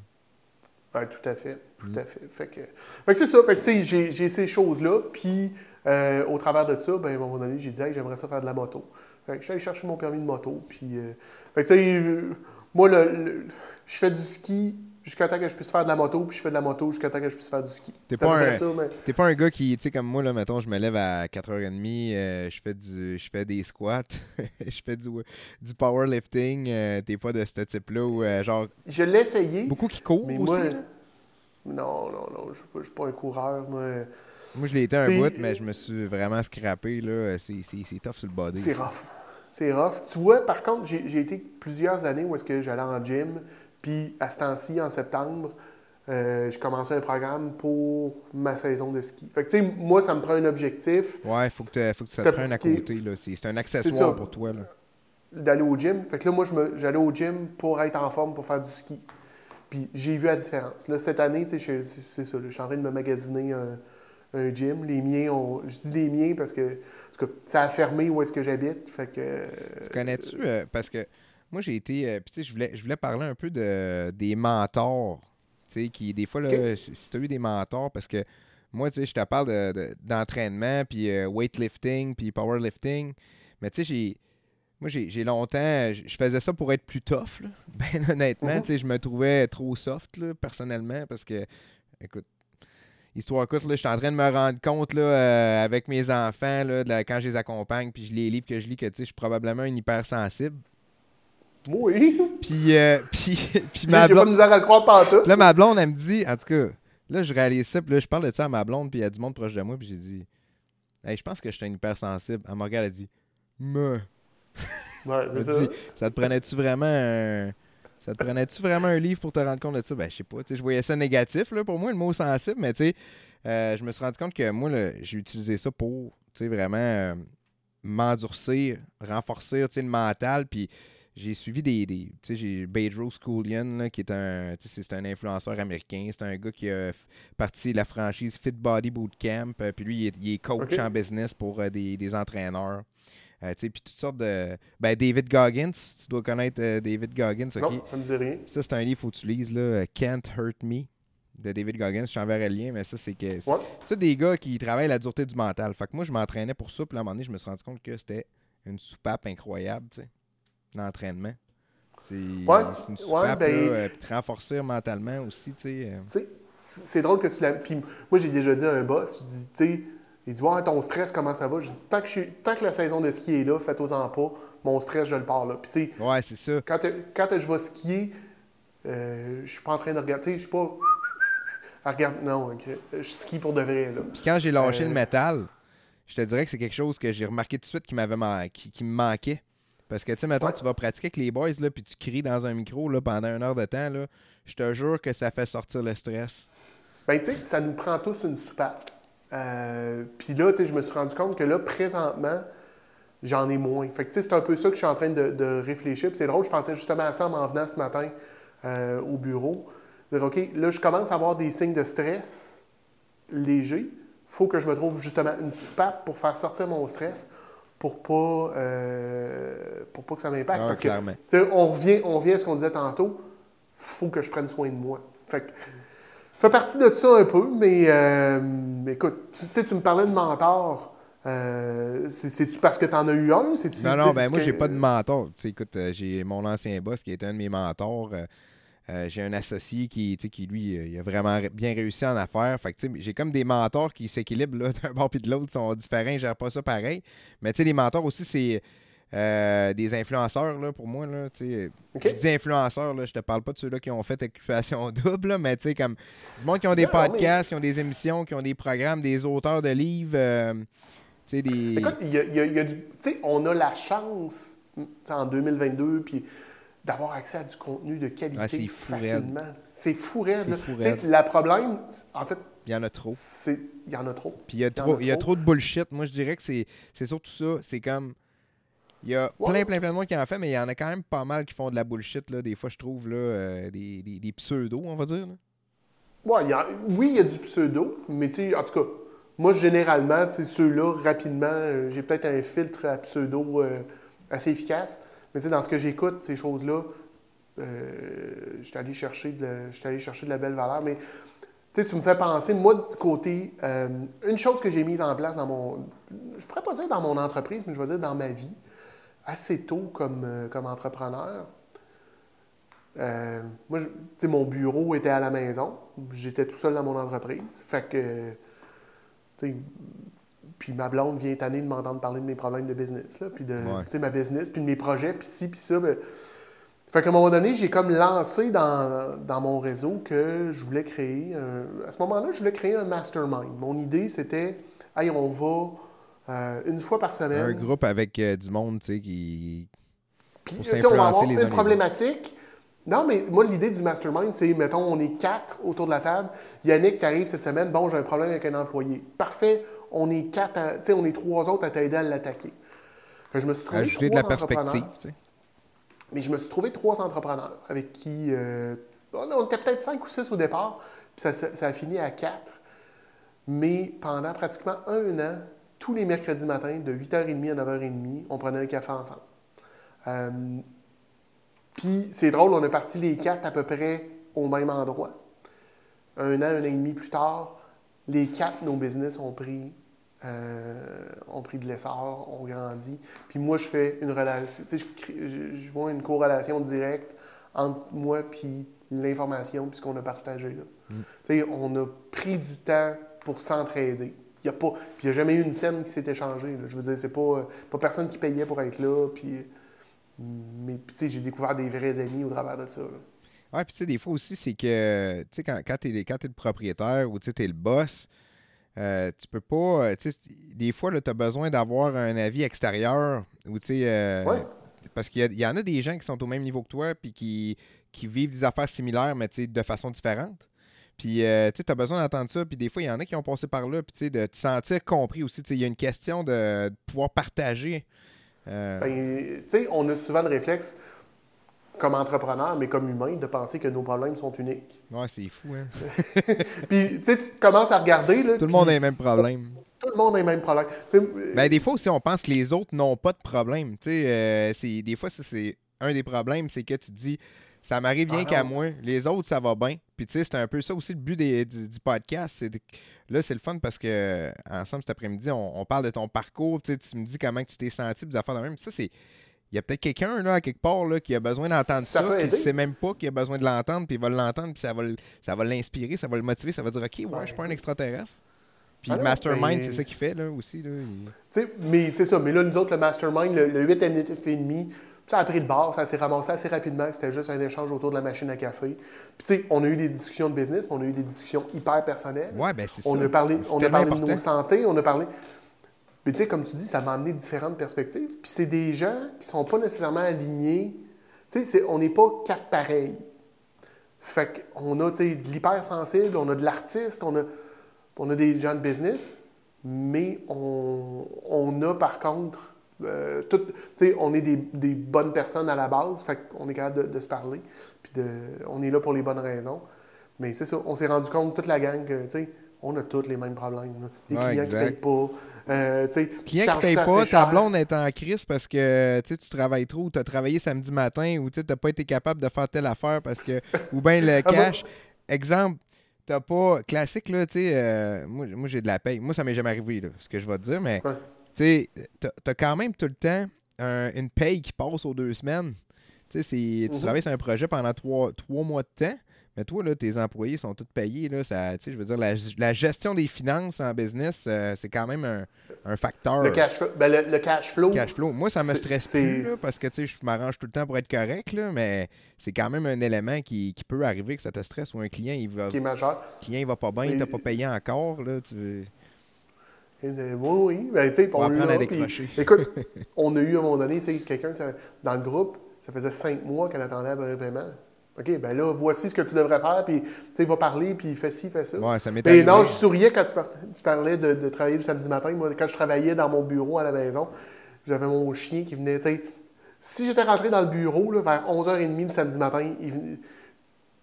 Tout à fait. Tout Mm. à fait. Fait que, fait que c'est ça. Fait que, tu sais, j'ai, j'ai ces choses-là. Puis, euh, au travers de ça, ben, à un moment donné, j'ai dit, hey, j'aimerais ça faire de la moto. Fait que je suis allé chercher mon permis de moto. Puis, euh, fait que, tu sais, euh, moi, le, le- je fais du ski jusqu'à temps que je puisse faire de la moto. Puis, je fais de la moto jusqu'à temps que je puisse faire du ski. T'es pas un- mais- pas un gars qui, tu sais, comme moi, là, mettons, je me lève à 4h30, euh, je fais du je fais des squats, je fais du, du powerlifting. euh, T'es pas de ce type-là où, euh, genre, Je l'ai essayé. beaucoup qui courent Mais aussi. moi, là? non, non, non, je suis pas un coureur. Moi, Moi, je l'ai été un bout, mais je me suis vraiment scrappé. là. C'est tough sur le body. C'est rough. C'est rough. Tu vois, par contre, j'ai j'ai été plusieurs années où est-ce que j'allais en gym, puis à ce temps-ci, en septembre, euh, je commençais un programme pour ma saison de ski. Fait que, tu sais, moi, ça me prend un objectif Ouais, faut que, faut que ça te prenne à côté. là. C'est un accessoire pour toi. Là. d'aller au gym. Fait que là, moi, j'allais au gym pour être en forme, pour faire du ski. Puis j'ai vu la différence. Là, cette année, tu sais, c'est ça, là, je suis en train de me magasiner un, un gym. Les miens ont... Je dis les miens parce que, en tout cas, ça a fermé où est-ce que j'habite. Fait que... Tu connais-tu, euh, parce que moi j'ai été, euh, puis tu sais, je voulais, je voulais parler un peu de, des mentors, tu sais, qui des fois, là, si, tu as eu des mentors, parce que moi, tu sais, je te parle de- de- d'entraînement, puis euh, weightlifting, puis powerlifting, mais tu sais, j'ai, moi j'ai longtemps, je faisais ça pour être plus tough, là. ben honnêtement, Mhm. tu sais, je me trouvais trop soft, là, personnellement, parce que, écoute, Histoire courte, là, je suis en train de me rendre compte là, euh, avec mes enfants, là, de la- quand je les accompagne, puis je les livres que je lis, que tu sais, je suis probablement un hypersensible. Oui! Puis, euh, puis, puis ma j'ai pas blonde, misère à le croire pantoute. là, ma blonde, elle me dit, en tout cas, là, je réalise ça, puis là, je parle de ça à ma blonde, puis il y a du monde proche de moi, puis j'ai dit, hey, je pense que je suis un hypersensible. Elle me regarde, elle dit, me. Ouais, c'est ça. ça te prenait-tu vraiment un... Ça te prenait-tu vraiment un livre pour te rendre compte de ça? Ben, je sais pas. tu sais, Je voyais ça négatif, là, pour moi, le mot sensible, mais tu sais, euh, je me suis rendu compte que moi, j'ai utilisé ça pour, tu sais, vraiment euh, m'endurcir, renforcer, tu sais, le mental, puis j'ai suivi des... des tu sais, j'ai Bedro Schoolian, là, qui est un... Tu sais, c'est un influenceur américain. C'est un gars qui a parti de la franchise Fit Body Bootcamp, euh, puis lui, il est, il est coach en business pour euh, des, des entraîneurs. Euh, tu sais, puis toutes sortes de... Ben, David Goggins, tu dois connaître David Goggins, OK? Non, ça me dit rien. Ça, c'est un livre faut que tu lises, là, Can't Hurt Me, de David Goggins. Je t'enverrai le lien, mais ça, c'est que... C'est c'est des gars qui travaillent la dureté du mental. Fait que moi, je m'entraînais pour ça, puis à un moment donné, je me suis rendu compte que c'était une soupape incroyable, tu sais, l'entraînement. C'est Ouais, une ouais, soupape, ben- là, euh, puis te renforcer mentalement aussi, tu sais. euh. C'est drôle que tu l'as. Puis moi, j'ai déjà dit à un boss, je dis, tu sais, il dit, ouais, ton stress, comment ça va? Je dis, tant que, je tant que la saison de ski est là, faites-en pas, mon stress, je le pars là. Puis tu sais, Ouais, c'est ça. quand, euh, quand je vais skier, euh, je suis pas en train de regarder, je suis pas. non, je skie pour de vrai, là. Puis quand j'ai lâché Euh, le métal, je te dirais que c'est quelque chose que j'ai remarqué tout de suite qui m'avait man- qui, qui me manquait. Parce que, tu sais, mettons, Ouais. tu vas pratiquer avec les boys, là, puis tu cries dans un micro là, pendant une heure de temps, là, je te jure que ça fait sortir le stress. Ben, tu sais, ça nous prend tous une soupape. Euh, Puis là, tu sais, je me suis rendu compte que là, présentement, j'en ai moins. Fait que, tu sais, c'est un peu ça que je suis en train de, de réfléchir. Puis c'est drôle, je pensais justement à ça en m'en venant ce matin euh, au bureau. Dire, OK, là, je commence à avoir des signes de stress légers. faut que je me trouve justement une soupape pour faire sortir mon stress pour pas, euh, pour pas que ça m'impacte. Ah, Parce que, clairement. on revient, on revient à ce qu'on disait tantôt. faut que je prenne soin de moi. Fait que, fait partie de ça un peu, mais euh, écoute, tu sais, tu me parlais de mentor. Euh, c'est- C'est-tu parce que tu en as eu un? Non, tu non, ben moi, j'ai pas de mentor. Écoute, euh, j'ai mon ancien boss qui était un de mes mentors. Euh, j'ai un associé qui, tu sais, qui lui, euh, il a vraiment bien réussi en affaires. Fait que, tu sais, j'ai comme des mentors qui s'équilibrent là, d'un bord puis de l'autre, ils sont différents, ils gèrent pas ça pareil. Mais tu sais, les mentors aussi, c'est euh, des influenceurs là, pour moi. Là, tu sais. OK. Je dis influenceurs, là, je te parle pas de ceux-là qui ont fait occupation double, là, mais tu sais, comme du monde qui ont des Non, mais- podcasts, qui ont des émissions, qui ont des programmes, des auteurs de livres. euh, tu sais, des. Écoute, il y a, y a- y du. On a la chance, en 2022, puis d'avoir accès à du contenu de qualité facilement. C'est fou raide. Le problème, en fait, Il y en a trop. il y en a trop. Puis il y a trop, il y a trop. de bullshit. Moi, je dirais que c'est c'est surtout ça. C'est comme. Il y a plein, plein, plein de monde qui en fait, mais il y en a quand même pas mal qui font de la bullshit. Là. Des fois, je trouve là, euh, des, des, des pseudos, on va dire. là. Ouais, il y a- oui, il y a du pseudo, mais tu sais, en tout cas, moi, généralement, ceux-là, rapidement, euh, j'ai peut-être un filtre à pseudo euh, assez efficace. Dans ce que j'écoute, ces choses-là, euh, je suis allé chercher de la- belle valeur. Mais tu me fais penser, moi, de côté, euh, une chose que j'ai mise en place dans mon. Je pourrais pas dire dans mon entreprise, mais je vais dire dans ma vie, assez tôt comme, euh, comme entrepreneur. Moi, mon bureau était à la maison. J'étais tout seul dans mon entreprise. Fait que, puis ma blonde vient tanner de m'entendre parler de mes problèmes de business, là, puis de, Ouais. tu ma business, puis de mes projets, puis ci, puis ça. ben, fait qu'à un moment donné, j'ai comme lancé dans, dans mon réseau que je voulais créer, un- à ce moment-là, je voulais créer un mastermind. Mon idée, c'était, hey, on va euh, une fois par semaine. Un groupe avec euh, du monde, tu sais, qui. Puis, tu on va avoir une problématique. Non, mais moi, l'idée du mastermind, c'est, mettons, on est quatre autour de la table. Yannick, t'arrives cette semaine, bon, j'ai un problème avec un employé. Parfait, on est quatre, à- on est trois autres à t'aider à l'attaquer. Je me suis trouvé Ajouter de la trois perspective. Mais je me suis trouvé trois entrepreneurs avec qui. euh, on était peut-être cinq ou six au départ, puis ça, ça- ça a fini à quatre. Mais pendant pratiquement un an, tous les mercredis matins, de 8h30 à 9h30, on prenait un café ensemble. Euh, puis c'est drôle, on est partis les quatre à peu près au même endroit. Un an, un an et demi plus tard, les quatre, nos business ont pris, euh, ont pris de l'essor, ont grandi. Puis moi, je fais une relation, tu sais, je, vois une corrélation directe entre moi puis l'information puis ce qu'on a partagé là. Tu sais, on a pris du temps pour s'entraider. Il y a pas, puis il n'y a jamais eu une scène qui s'est échangée. là. Je veux dire, c'est pas, pas personne qui payait pour être là. Puis, mais tu sais, j'ai découvert des vrais amis au travers de ça. là. Ouais, puis tu sais, des fois aussi, c'est que, tu sais, quand, quand t'es quand t'es le propriétaire ou tu sais, t'es le boss, euh, tu peux pas, euh, tu sais, des fois, tu as besoin d'avoir un avis extérieur ou, tu sais, euh, Ouais. parce qu'il y, en a des gens qui sont au même niveau que toi puis qui, qui vivent des affaires similaires, mais de façon différente. Puis, euh, tu as besoin d'entendre ça. Puis, des fois, il y en a qui ont passé par là. Puis, de te sentir compris aussi. Il y a une question de, pouvoir partager. Euh... Ben, tu sais, on a souvent le réflexe, comme entrepreneur, mais comme humain, de penser que nos problèmes sont uniques. Ouais, c'est fou, hein? puis, tu sais, tu commences à regarder. Là, Tout le monde a les mêmes problèmes. Tout le monde a les mêmes problèmes. ben, des fois aussi, on pense que les autres n'ont pas de problème. Tu sais, euh, des fois, c'est un des problèmes, c'est que tu te dis ça m'arrive bien ah qu'à moi. Les autres, ça va bien. Puis tu sais, c'est un peu ça aussi le but du, podcast. Là, c'est le fun parce que ensemble cet après-midi, on, parle de ton parcours. Tu me dis comment tu t'es senti, des affaires de même. Ça, c'est. Il y a peut-être quelqu'un là, à quelque part là, qui a besoin d'entendre ça, ça puis sait même pas qu'il a besoin de l'entendre, puis il va l'entendre, puis ça va, ça va l'inspirer, ça va le motiver, ça va dire OK, ouais, je suis pas un extraterrestre. Puis le mastermind, c'est ça qu'il fait là, aussi. Là, Mais c'est ça. Mais là, nous autres, le mastermind, le, le 8 et demi, ça a pris le bar, ça s'est ramassé assez rapidement, c'était juste un échange autour de la machine à café. Puis, tu sais, on a eu des discussions de business, mais on a eu des discussions hyper personnelles. Ouais, ben c'est ça. On a parlé, on a parlé de nos santé, on a parlé. Puis, tu sais, comme tu dis, ça m'a amené différentes perspectives. Puis, c'est des gens qui sont pas nécessairement alignés. Tu sais, on n'est pas quatre pareils. Fait qu'on a, tu sais, de l'hypersensible, on a de l'artiste, on a, on a des gens de business, mais on, on a par contre euh, on est des, bonnes personnes à la base, fait qu'on est capable de, se parler, puis de, on est là pour les bonnes raisons. Mais c'est ça, on s'est rendu compte, toute la gang, que on a tous les mêmes problèmes. Les clients qui ne payent pas. Euh, clients qui ne payent pas, ta blonde est en crise parce que tu travailles trop, ou tu as travaillé samedi matin, ou tu n'as pas été capable de faire telle affaire parce que. ou bien le ah, cash. Exemple, t'as pas. Classique, là, tu sais, euh, moi, moi j'ai de la paye. Moi, ça m'est jamais arrivé, là, ce que je vais te dire, mais tu as quand même tout le temps une paye qui passe aux deux semaines. Tu sais, tu mhm. travailles sur un projet pendant trois, mois de temps, mais toi, là, tes employés sont tous payés. Là, ça, je veux dire, la, gestion des finances en business, euh, c'est quand même un, facteur. Le cash, flow, ben le, cash flow. cash flow. Moi, ça me stresse plus parce que je m'arrange tout le temps pour être correct, là, mais c'est quand même un élément qui, peut arriver que ça te stresse ou un client, il va. Qui est majeur. client, il va pas bien, il t'a pas payé encore. Là, tu... Oui, oui. Ben, on, on va écoute, on a eu à un moment donné, quelqu'un dans le groupe, ça faisait cinq mois qu'elle attendait le paiement. OK, ben là, voici ce que tu devrais faire, puis tu va parler, puis il fait ci, il fait ça. Ouais, ça m'est Et non, je souriais quand tu, parlais de, travailler le samedi matin. Moi, quand je travaillais dans mon bureau à la maison, j'avais mon chien qui venait, tu sais, si j'étais rentré dans le bureau là, vers 11h30 le samedi matin, il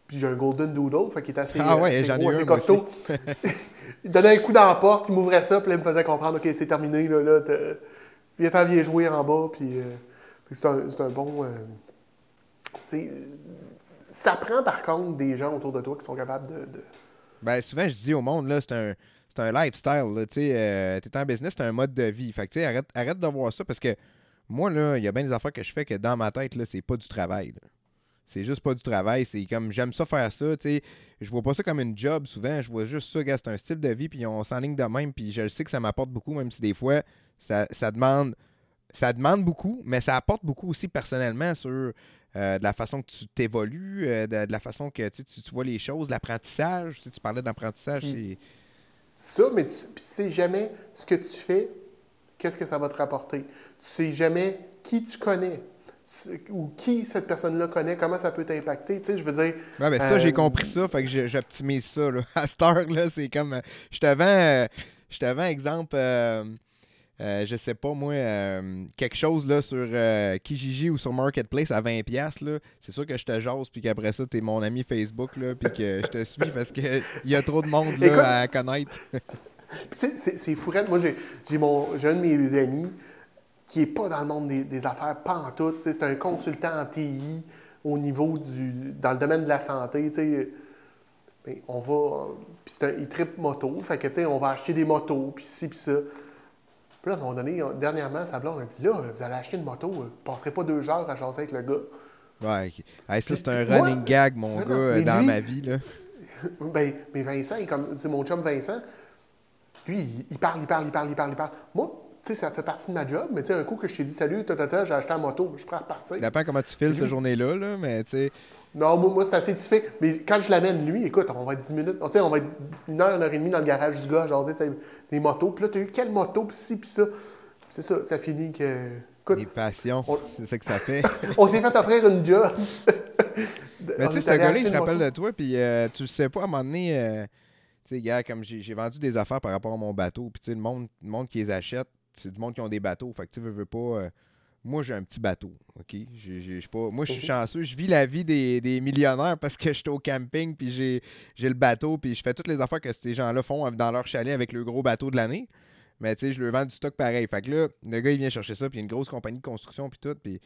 puis j'ai un Golden Doodle, fait qu'il est assez, ah ouais, assez, gros, assez costaud. il donnait un coup dans la porte, il m'ouvrait ça, puis là, il me faisait comprendre, OK, c'est terminé, là, là viens-t'en, viens jouer en bas, puis, euh, c'est un, un, bon... Euh, ça prend, par contre, des gens autour de toi qui sont capables de... de... Ben, souvent, je dis au monde, là, c'est un, c'est un lifestyle, tu sais, euh, t'es en business, c'est un mode de vie, fait que, tu sais, arrête, arrête de voir ça, parce que moi, là, il y a bien des affaires que je fais que dans ma tête, là, c'est pas du travail, là. C'est juste pas du travail. C'est comme j'aime ça faire ça. Tu sais. Je vois pas ça comme une job souvent. Je vois juste ça, c'est un style de vie, puis on s'enligne de même. Puis je sais que ça m'apporte beaucoup, même si des fois, ça, demande. Ça demande beaucoup, mais ça apporte beaucoup aussi personnellement sur euh, de la façon que tu t'évolues, euh, de, la façon que tu, tu vois les choses, l'apprentissage. Tu, tu parlais d'apprentissage. Ça, mais tu, sais jamais ce que tu fais, qu'est-ce que ça va te rapporter. Tu sais jamais qui tu connais ou qui cette personne-là connaît, comment ça peut t'impacter. Tu sais, je veux dire. Ouais, ben ça, j'ai euh, compris ça, fait que j'optimise ça. Là. À cette heure-là, c'est comme. Je te vends, euh, te exemple. je sais pas moi, quelque chose là sur Kijiji ou sur Marketplace à 20$, là, c'est sûr que je te jase puis qu'après ça, tu es mon ami Facebook, là, puis que je te suis parce qu'il y a trop de monde là, à connaître. c'est fou, Moi, j'ai un de mes amis qui n'est pas dans le monde des, affaires, pas en tout. C'est un consultant en TI au niveau du. dans le domaine de la santé. Ben, on va. Puis un, il tripe moto. Fait que, on va acheter des motos, puis ci, puis ça. Puis là, à un moment donné, dernièrement, sa blonde a dit Là, vous allez acheter une moto, vous ne passerez pas deux heures à jaser avec le gars. Ouais, ça, c'est un running gag, mon gars, dans ma vie. Là. Ben, mais Vincent, comme, mon chum Vincent, lui, il parle, il parle, il parle, il parle, il parle. Moi, tu sais, ça fait partie de ma job, mais tu sais, un coup que je t'ai dit salut, tata, j'ai acheté un moto, je suis prêt à repartir. Ça dépend comment tu files cette journée-là, là, mais tu sais. Non, moi, moi c'est assez typique. Mais quand je l'amène, lui, écoute, on va être 10 minutes, sais, on va être une heure, une heure et demie dans le garage du gars, genre, des motos. Puis là, tu as eu quelle moto, puis ci, puis ça. C'est ça, ça finit que Des passions, c'est ça que ça fait. on s'est fait offrir une job. Mais tu sais, ce gars-là, il se rappelle de toi, puis euh, tu sais pas, à un moment donné, euh, tu sais, gars, comme j'ai vendu des affaires par rapport à mon bateau, puis tu sais, le monde, le monde qui les achète, c'est du monde qui ont des bateaux. Fait que tu veux, veux pas. Euh, moi, j'ai un petit bateau, OK? pas, moi, je suis mhm. chanceux. Je vis la vie des, des millionnaires parce que je suis au camping, puis j'ai le bateau, puis je fais toutes les affaires que ces gens-là font dans leur chalet avec le gros bateau de l'année. Mais tu sais, je leur vends du stock pareil. Fait que là, le gars, il vient chercher ça, puis il y a une grosse compagnie de construction, puis tout. Puis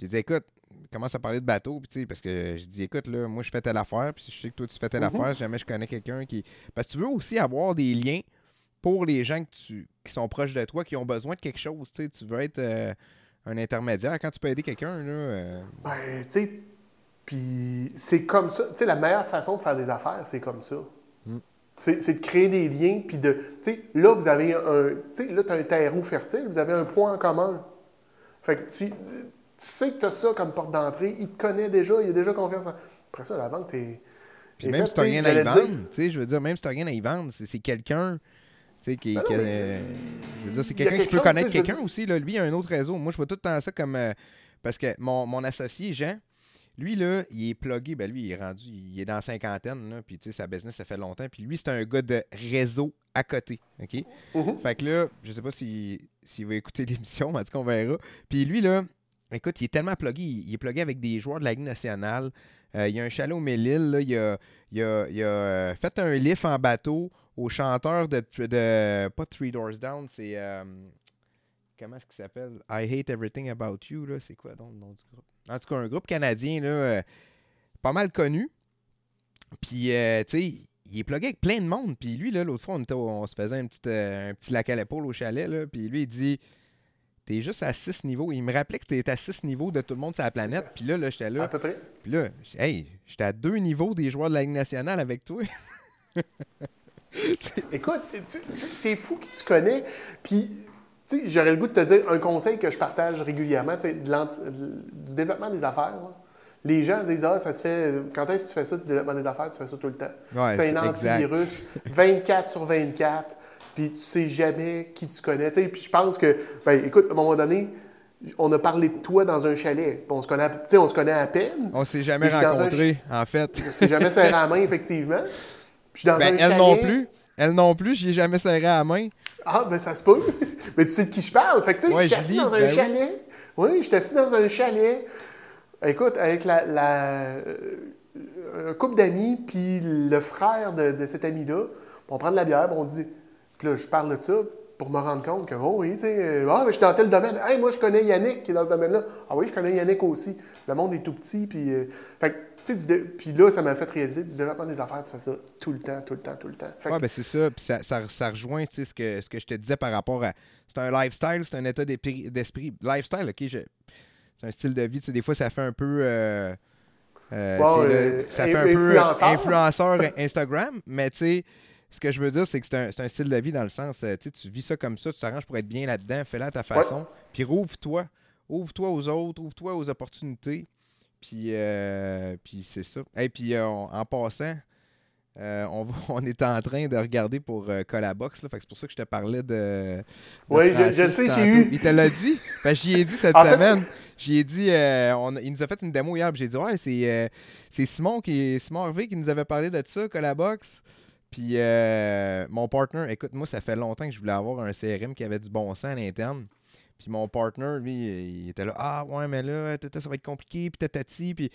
je dis, écoute, commence à parler de bateau, puis parce que je dis, écoute, là, moi, je fais telle affaire, puis je sais que toi, tu fais telle mhm. affaire, jamais je connais quelqu'un qui. Parce que tu veux aussi avoir des liens pour les gens que tu, qui sont proches de toi, qui ont besoin de quelque chose. Tu veux être euh, un intermédiaire quand tu peux aider quelqu'un. Là, euh. Ben, tu sais, puis c'est comme ça. Tu sais, la meilleure façon de faire des affaires, c'est comme ça. Mm. C'est de créer des liens, puis de. Tu sais, là, vous avez un. Tu sais, là, tu as un terreau fertile, vous avez un point en commun. Fait que tu, sais que tu as ça comme porte d'entrée, il te connaît déjà, il a déjà confiance en. Après ça, la vente, t'es. Puis même si tu n'as rien à y vendre, tu sais, je veux dire, même si tu n'as rien à y vendre, c'est quelqu'un. Tu sais, qui, ben c'est quelqu'un qui peut connaître quelqu'un aussi. Là. Lui, il a un autre réseau. Moi, je vois tout le temps ça comme. Euh, parce que mon, mon associé, Jean, lui, là, il est plugué. Ben, lui, il est rendu, il est dans la cinquantaine, là, puis, tu sais, sa business, ça fait longtemps. Puis lui, c'est un gars de réseau à côté, OK? Mm-hmm. Fait que là, je sais pas s'il va écouter l'émission, mais en tout cas, on verra. Puis lui, là, écoute, il est tellement plugué. Il, est plugué avec des joueurs de la Ligue nationale. Euh, il y a un chalet au Mélile, là. Il a, il a, il a euh, fait un lift en bateau au chanteur de, de pas Three Doors Down, c'est... Euh, comment est-ce qu'il s'appelle? I Hate Everything About You, là. C'est quoi donc le nom du groupe? En tout cas, un groupe canadien, là, euh, pas mal connu. Puis, euh, tu sais, il est plugué avec plein de monde. Puis lui, là, l'autre fois, on, se faisait un petit, un petit lac à l'épaule au chalet. Là, puis lui, il dit T'es juste à 6 niveaux. Il me rappelait que t'étais à 6 niveaux de tout le monde sur la planète. Puis là, là j'étais là. À peu près. Puis là, hey, j'étais à deux niveaux des joueurs de la Ligue nationale avec toi. Écoute, c'est fou que tu connais. Puis j'aurais le goût de te dire un conseil que je partage régulièrement, du développement des affaires. Les gens disent Ah, ça se fait. Quand est-ce que tu fais ça, du développement des affaires, tu fais ça tout le temps? Ouais, fais un antivirus 24 sur 24, puis tu sais jamais qui tu connais. Puis je pense que, ben, écoute, à un moment donné, on a parlé de toi dans un chalet. On se connaît, on se connaît à peine. On s'est jamais rencontrés, en fait. On s'est jamais serré la main, effectivement. Puis dans ben, un elle non plus. Elle non plus, je ai jamais serré la main. Ah, ben ça se peut. Mais tu sais de qui je parle. Fait que, tu sais, je suis assis dans un ben chalet. Oui, je suis assis dans un chalet. Écoute, avec la, la euh, un couple d'amis, puis le frère de, de cet ami-là, on prend de la bière, on dit. Puis là, je parle de ça pour me rendre compte que, oh oui, tu sais, euh, ah, je suis dans tel domaine. Hey, moi, je connais Yannick qui est dans ce domaine-là. Ah oui, je connais Yannick aussi. Le monde est tout petit, puis. Euh, fait puis là, ça m'a fait réaliser du développement des affaires, tu fais ça tout le temps, tout le temps, tout le temps. Oui, ben c'est ça. Puis ça, ça, ça, rejoint ce que, ce que je te disais par rapport à. C'est un lifestyle, c'est un état d'esprit. Lifestyle, OK, c'est un style de vie. Des fois, ça fait un peu. Euh, euh, ça fait un peu influenceur Instagram, mais tu sais, ce que je veux dire, c'est que c'est un, un, style de vie dans le sens, euh, tu vis ça comme ça, tu t'arranges pour être bien là-dedans, fais-le à ta façon, puis rouvre-toi. Ouvre-toi aux autres, ouvre-toi aux opportunités. Puis, euh, puis c'est ça. Et puis euh, en passant, euh, on, on, est en train de regarder pour Colabox. C'est pour ça que je te parlais de. oui, je, sais, j'ai eu. Il te l'a dit. j'y ai dit cette semaine. J'y ai dit, il nous a fait une démo hier. J'ai dit, ouais, c'est, c'est Simon, qui, Simon Hervé qui nous avait parlé de ça, Colabox. Puis mon partner, écoute, moi, ça fait longtemps que je voulais avoir un CRM qui avait du bon sens à l'interne. Puis mon partner, lui, il était là, ah ouais, mais là, ça va être compliqué, puis tatati, puis.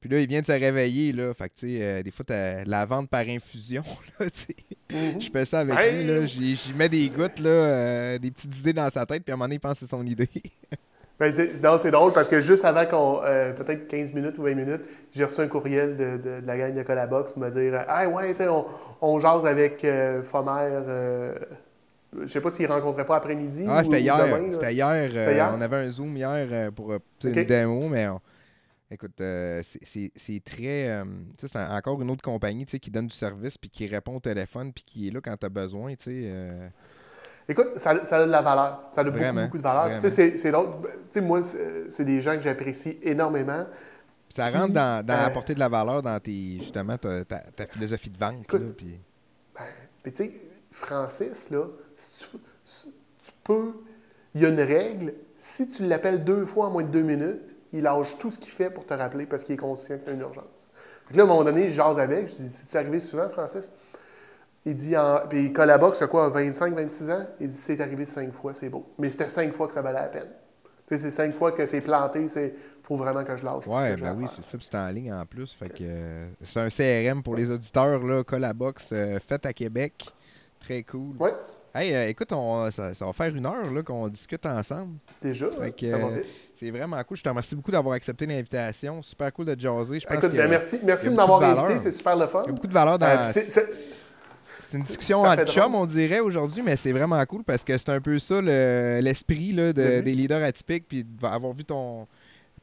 Puis là, il vient de se réveiller, là. Fait que, tu sais, euh, des fois, t'as la vente par infusion, là, tu sais. Mhm. Je fais ça avec lui, là. J'y mets des gouttes, là, euh, des petites idées dans sa tête, puis à un moment donné, il pense que c'est son idée. ben, c'est drôle parce que juste avant qu'on, euh, peut-être 15 minutes ou 20 minutes, j'ai reçu un courriel de, de, la gang de Colabox pour me dire Ah ouais, tu sais, on, on, jase avec Fomer je sais pas s'il rencontrait pas après-midi. Ah, c'était hier. C'était euh, hier? on avait un Zoom hier euh, pour euh, une démo, mais écoute, c'est très. c'est encore une autre compagnie qui donne du service, puis qui répond au téléphone, puis qui est là quand tu as besoin. Écoute, ça, ça, a de la valeur. Ça a beaucoup, beaucoup de valeur. C'est ben, moi, c'est des gens que j'apprécie énormément. Ça rentre dans, dans apporter de la valeur dans tes, justement ta, ta, philosophie de vente. Écoute, puis... Ben, tu sais, Francis, là, tu, peux. Il y a une règle, Si tu l'appelles deux fois en moins de deux minutes, il lâche tout ce qu'il fait pour te rappeler parce qu'il est conscient que tu as une urgence. Puis là, à un moment donné, je jase avec. Je dis C'est arrivé souvent, Francis? Il dit en... Puis il collabore, c'est quoi, 25, 26 ans? Il dit C'est arrivé cinq fois, c'est beau. Mais c'était cinq fois que ça valait la peine. Tu sais, c'est cinq fois que c'est planté, c'est faut vraiment que je lâche. tout ce Ouais, ben oui, c'est ça. Puis c'est en ligne en plus. Fait que euh, c'est un CRM pour les auditeurs, là, Colabox, euh, fait à Québec. Très cool. Ouais, Hey, euh, écoute, on, ça, ça va faire une heure là, qu'on discute ensemble. déjà, va euh. C'est vraiment cool. Je te remercie beaucoup d'avoir accepté l'invitation. Super cool de jaser. Je pense Écoute, ben, merci, merci de m'avoir invité, c'est super le fun. il y a beaucoup de valeur dans. Euh, c'est- une discussion en chum, on dirait aujourd'hui, mais c'est vraiment cool parce que c'est un peu ça le- l'esprit là, de- Mhm. des leaders atypiques, puis d'avoir vu ton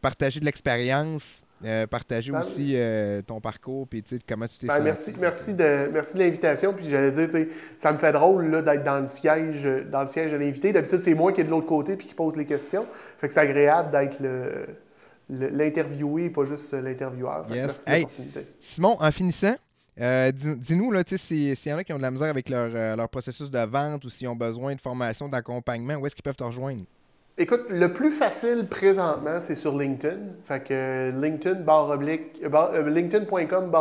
partager de l'expérience, euh, partager Ben aussi euh, ton parcours, puis comment tu t'es Ben, senti. merci, merci de, merci de l'invitation. Puis j'allais dire, ça me fait drôle là, d'être dans le siège, dans le siège de l'invité. D'habitude, c'est moi qui est de l'autre côté puis qui pose les questions. Fait que c'est agréable d'être l'interviewé et pas juste l'intervieweur. Yes. Merci de Hey. l'opportunité. Simon, en finissant, euh, dis- dis-nous, si- s'il y en a qui ont de la misère avec leur, leur processus de vente ou s'ils ont besoin de formation, d'accompagnement, où est-ce qu'ils peuvent te rejoindre? Écoute, le plus facile présentement, c'est sur LinkedIn. Fait euh, LinkedIn, euh, euh, LinkedIn.com,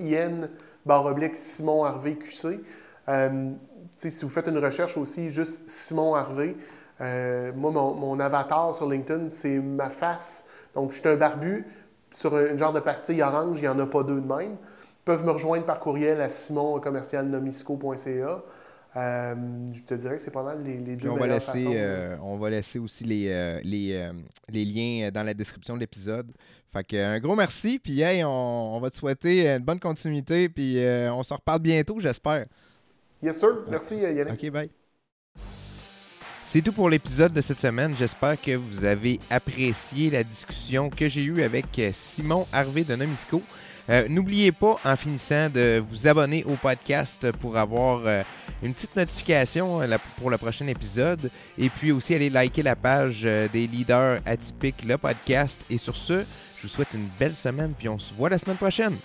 IN, barre oblique Simon Harvey QC. Euh, si vous faites une recherche aussi, juste Simon Harvey. euh, moi, mon, mon avatar sur LinkedIn, c'est ma face. Donc, je suis un barbu sur un, genre de pastille orange, il n'y en a pas deux de même. Ils peuvent me rejoindre par courriel à simon-nomisco.ca. Euh, je te dirais que c'est pas mal les, deux on va, laisser, façons. euh, on va laisser aussi les, euh, les, les liens dans la description de l'épisode. Fait que, un gros merci, puis hey, on, on va te souhaiter une bonne continuité, puis euh, on se reparle bientôt, j'espère. Yes, sir. Merci, Yannick. OK, bye. C'est tout pour l'épisode de cette semaine. J'espère que vous avez apprécié la discussion que j'ai eue avec Simon Harvey de Nomisco. Euh, N'oubliez pas, en finissant, de vous abonner au podcast pour avoir euh, une petite notification euh, pour le prochain épisode. Et puis aussi, aller liker la page des leaders atypiques, le podcast. Et sur ce, je vous souhaite une belle semaine, puis on se voit la semaine prochaine.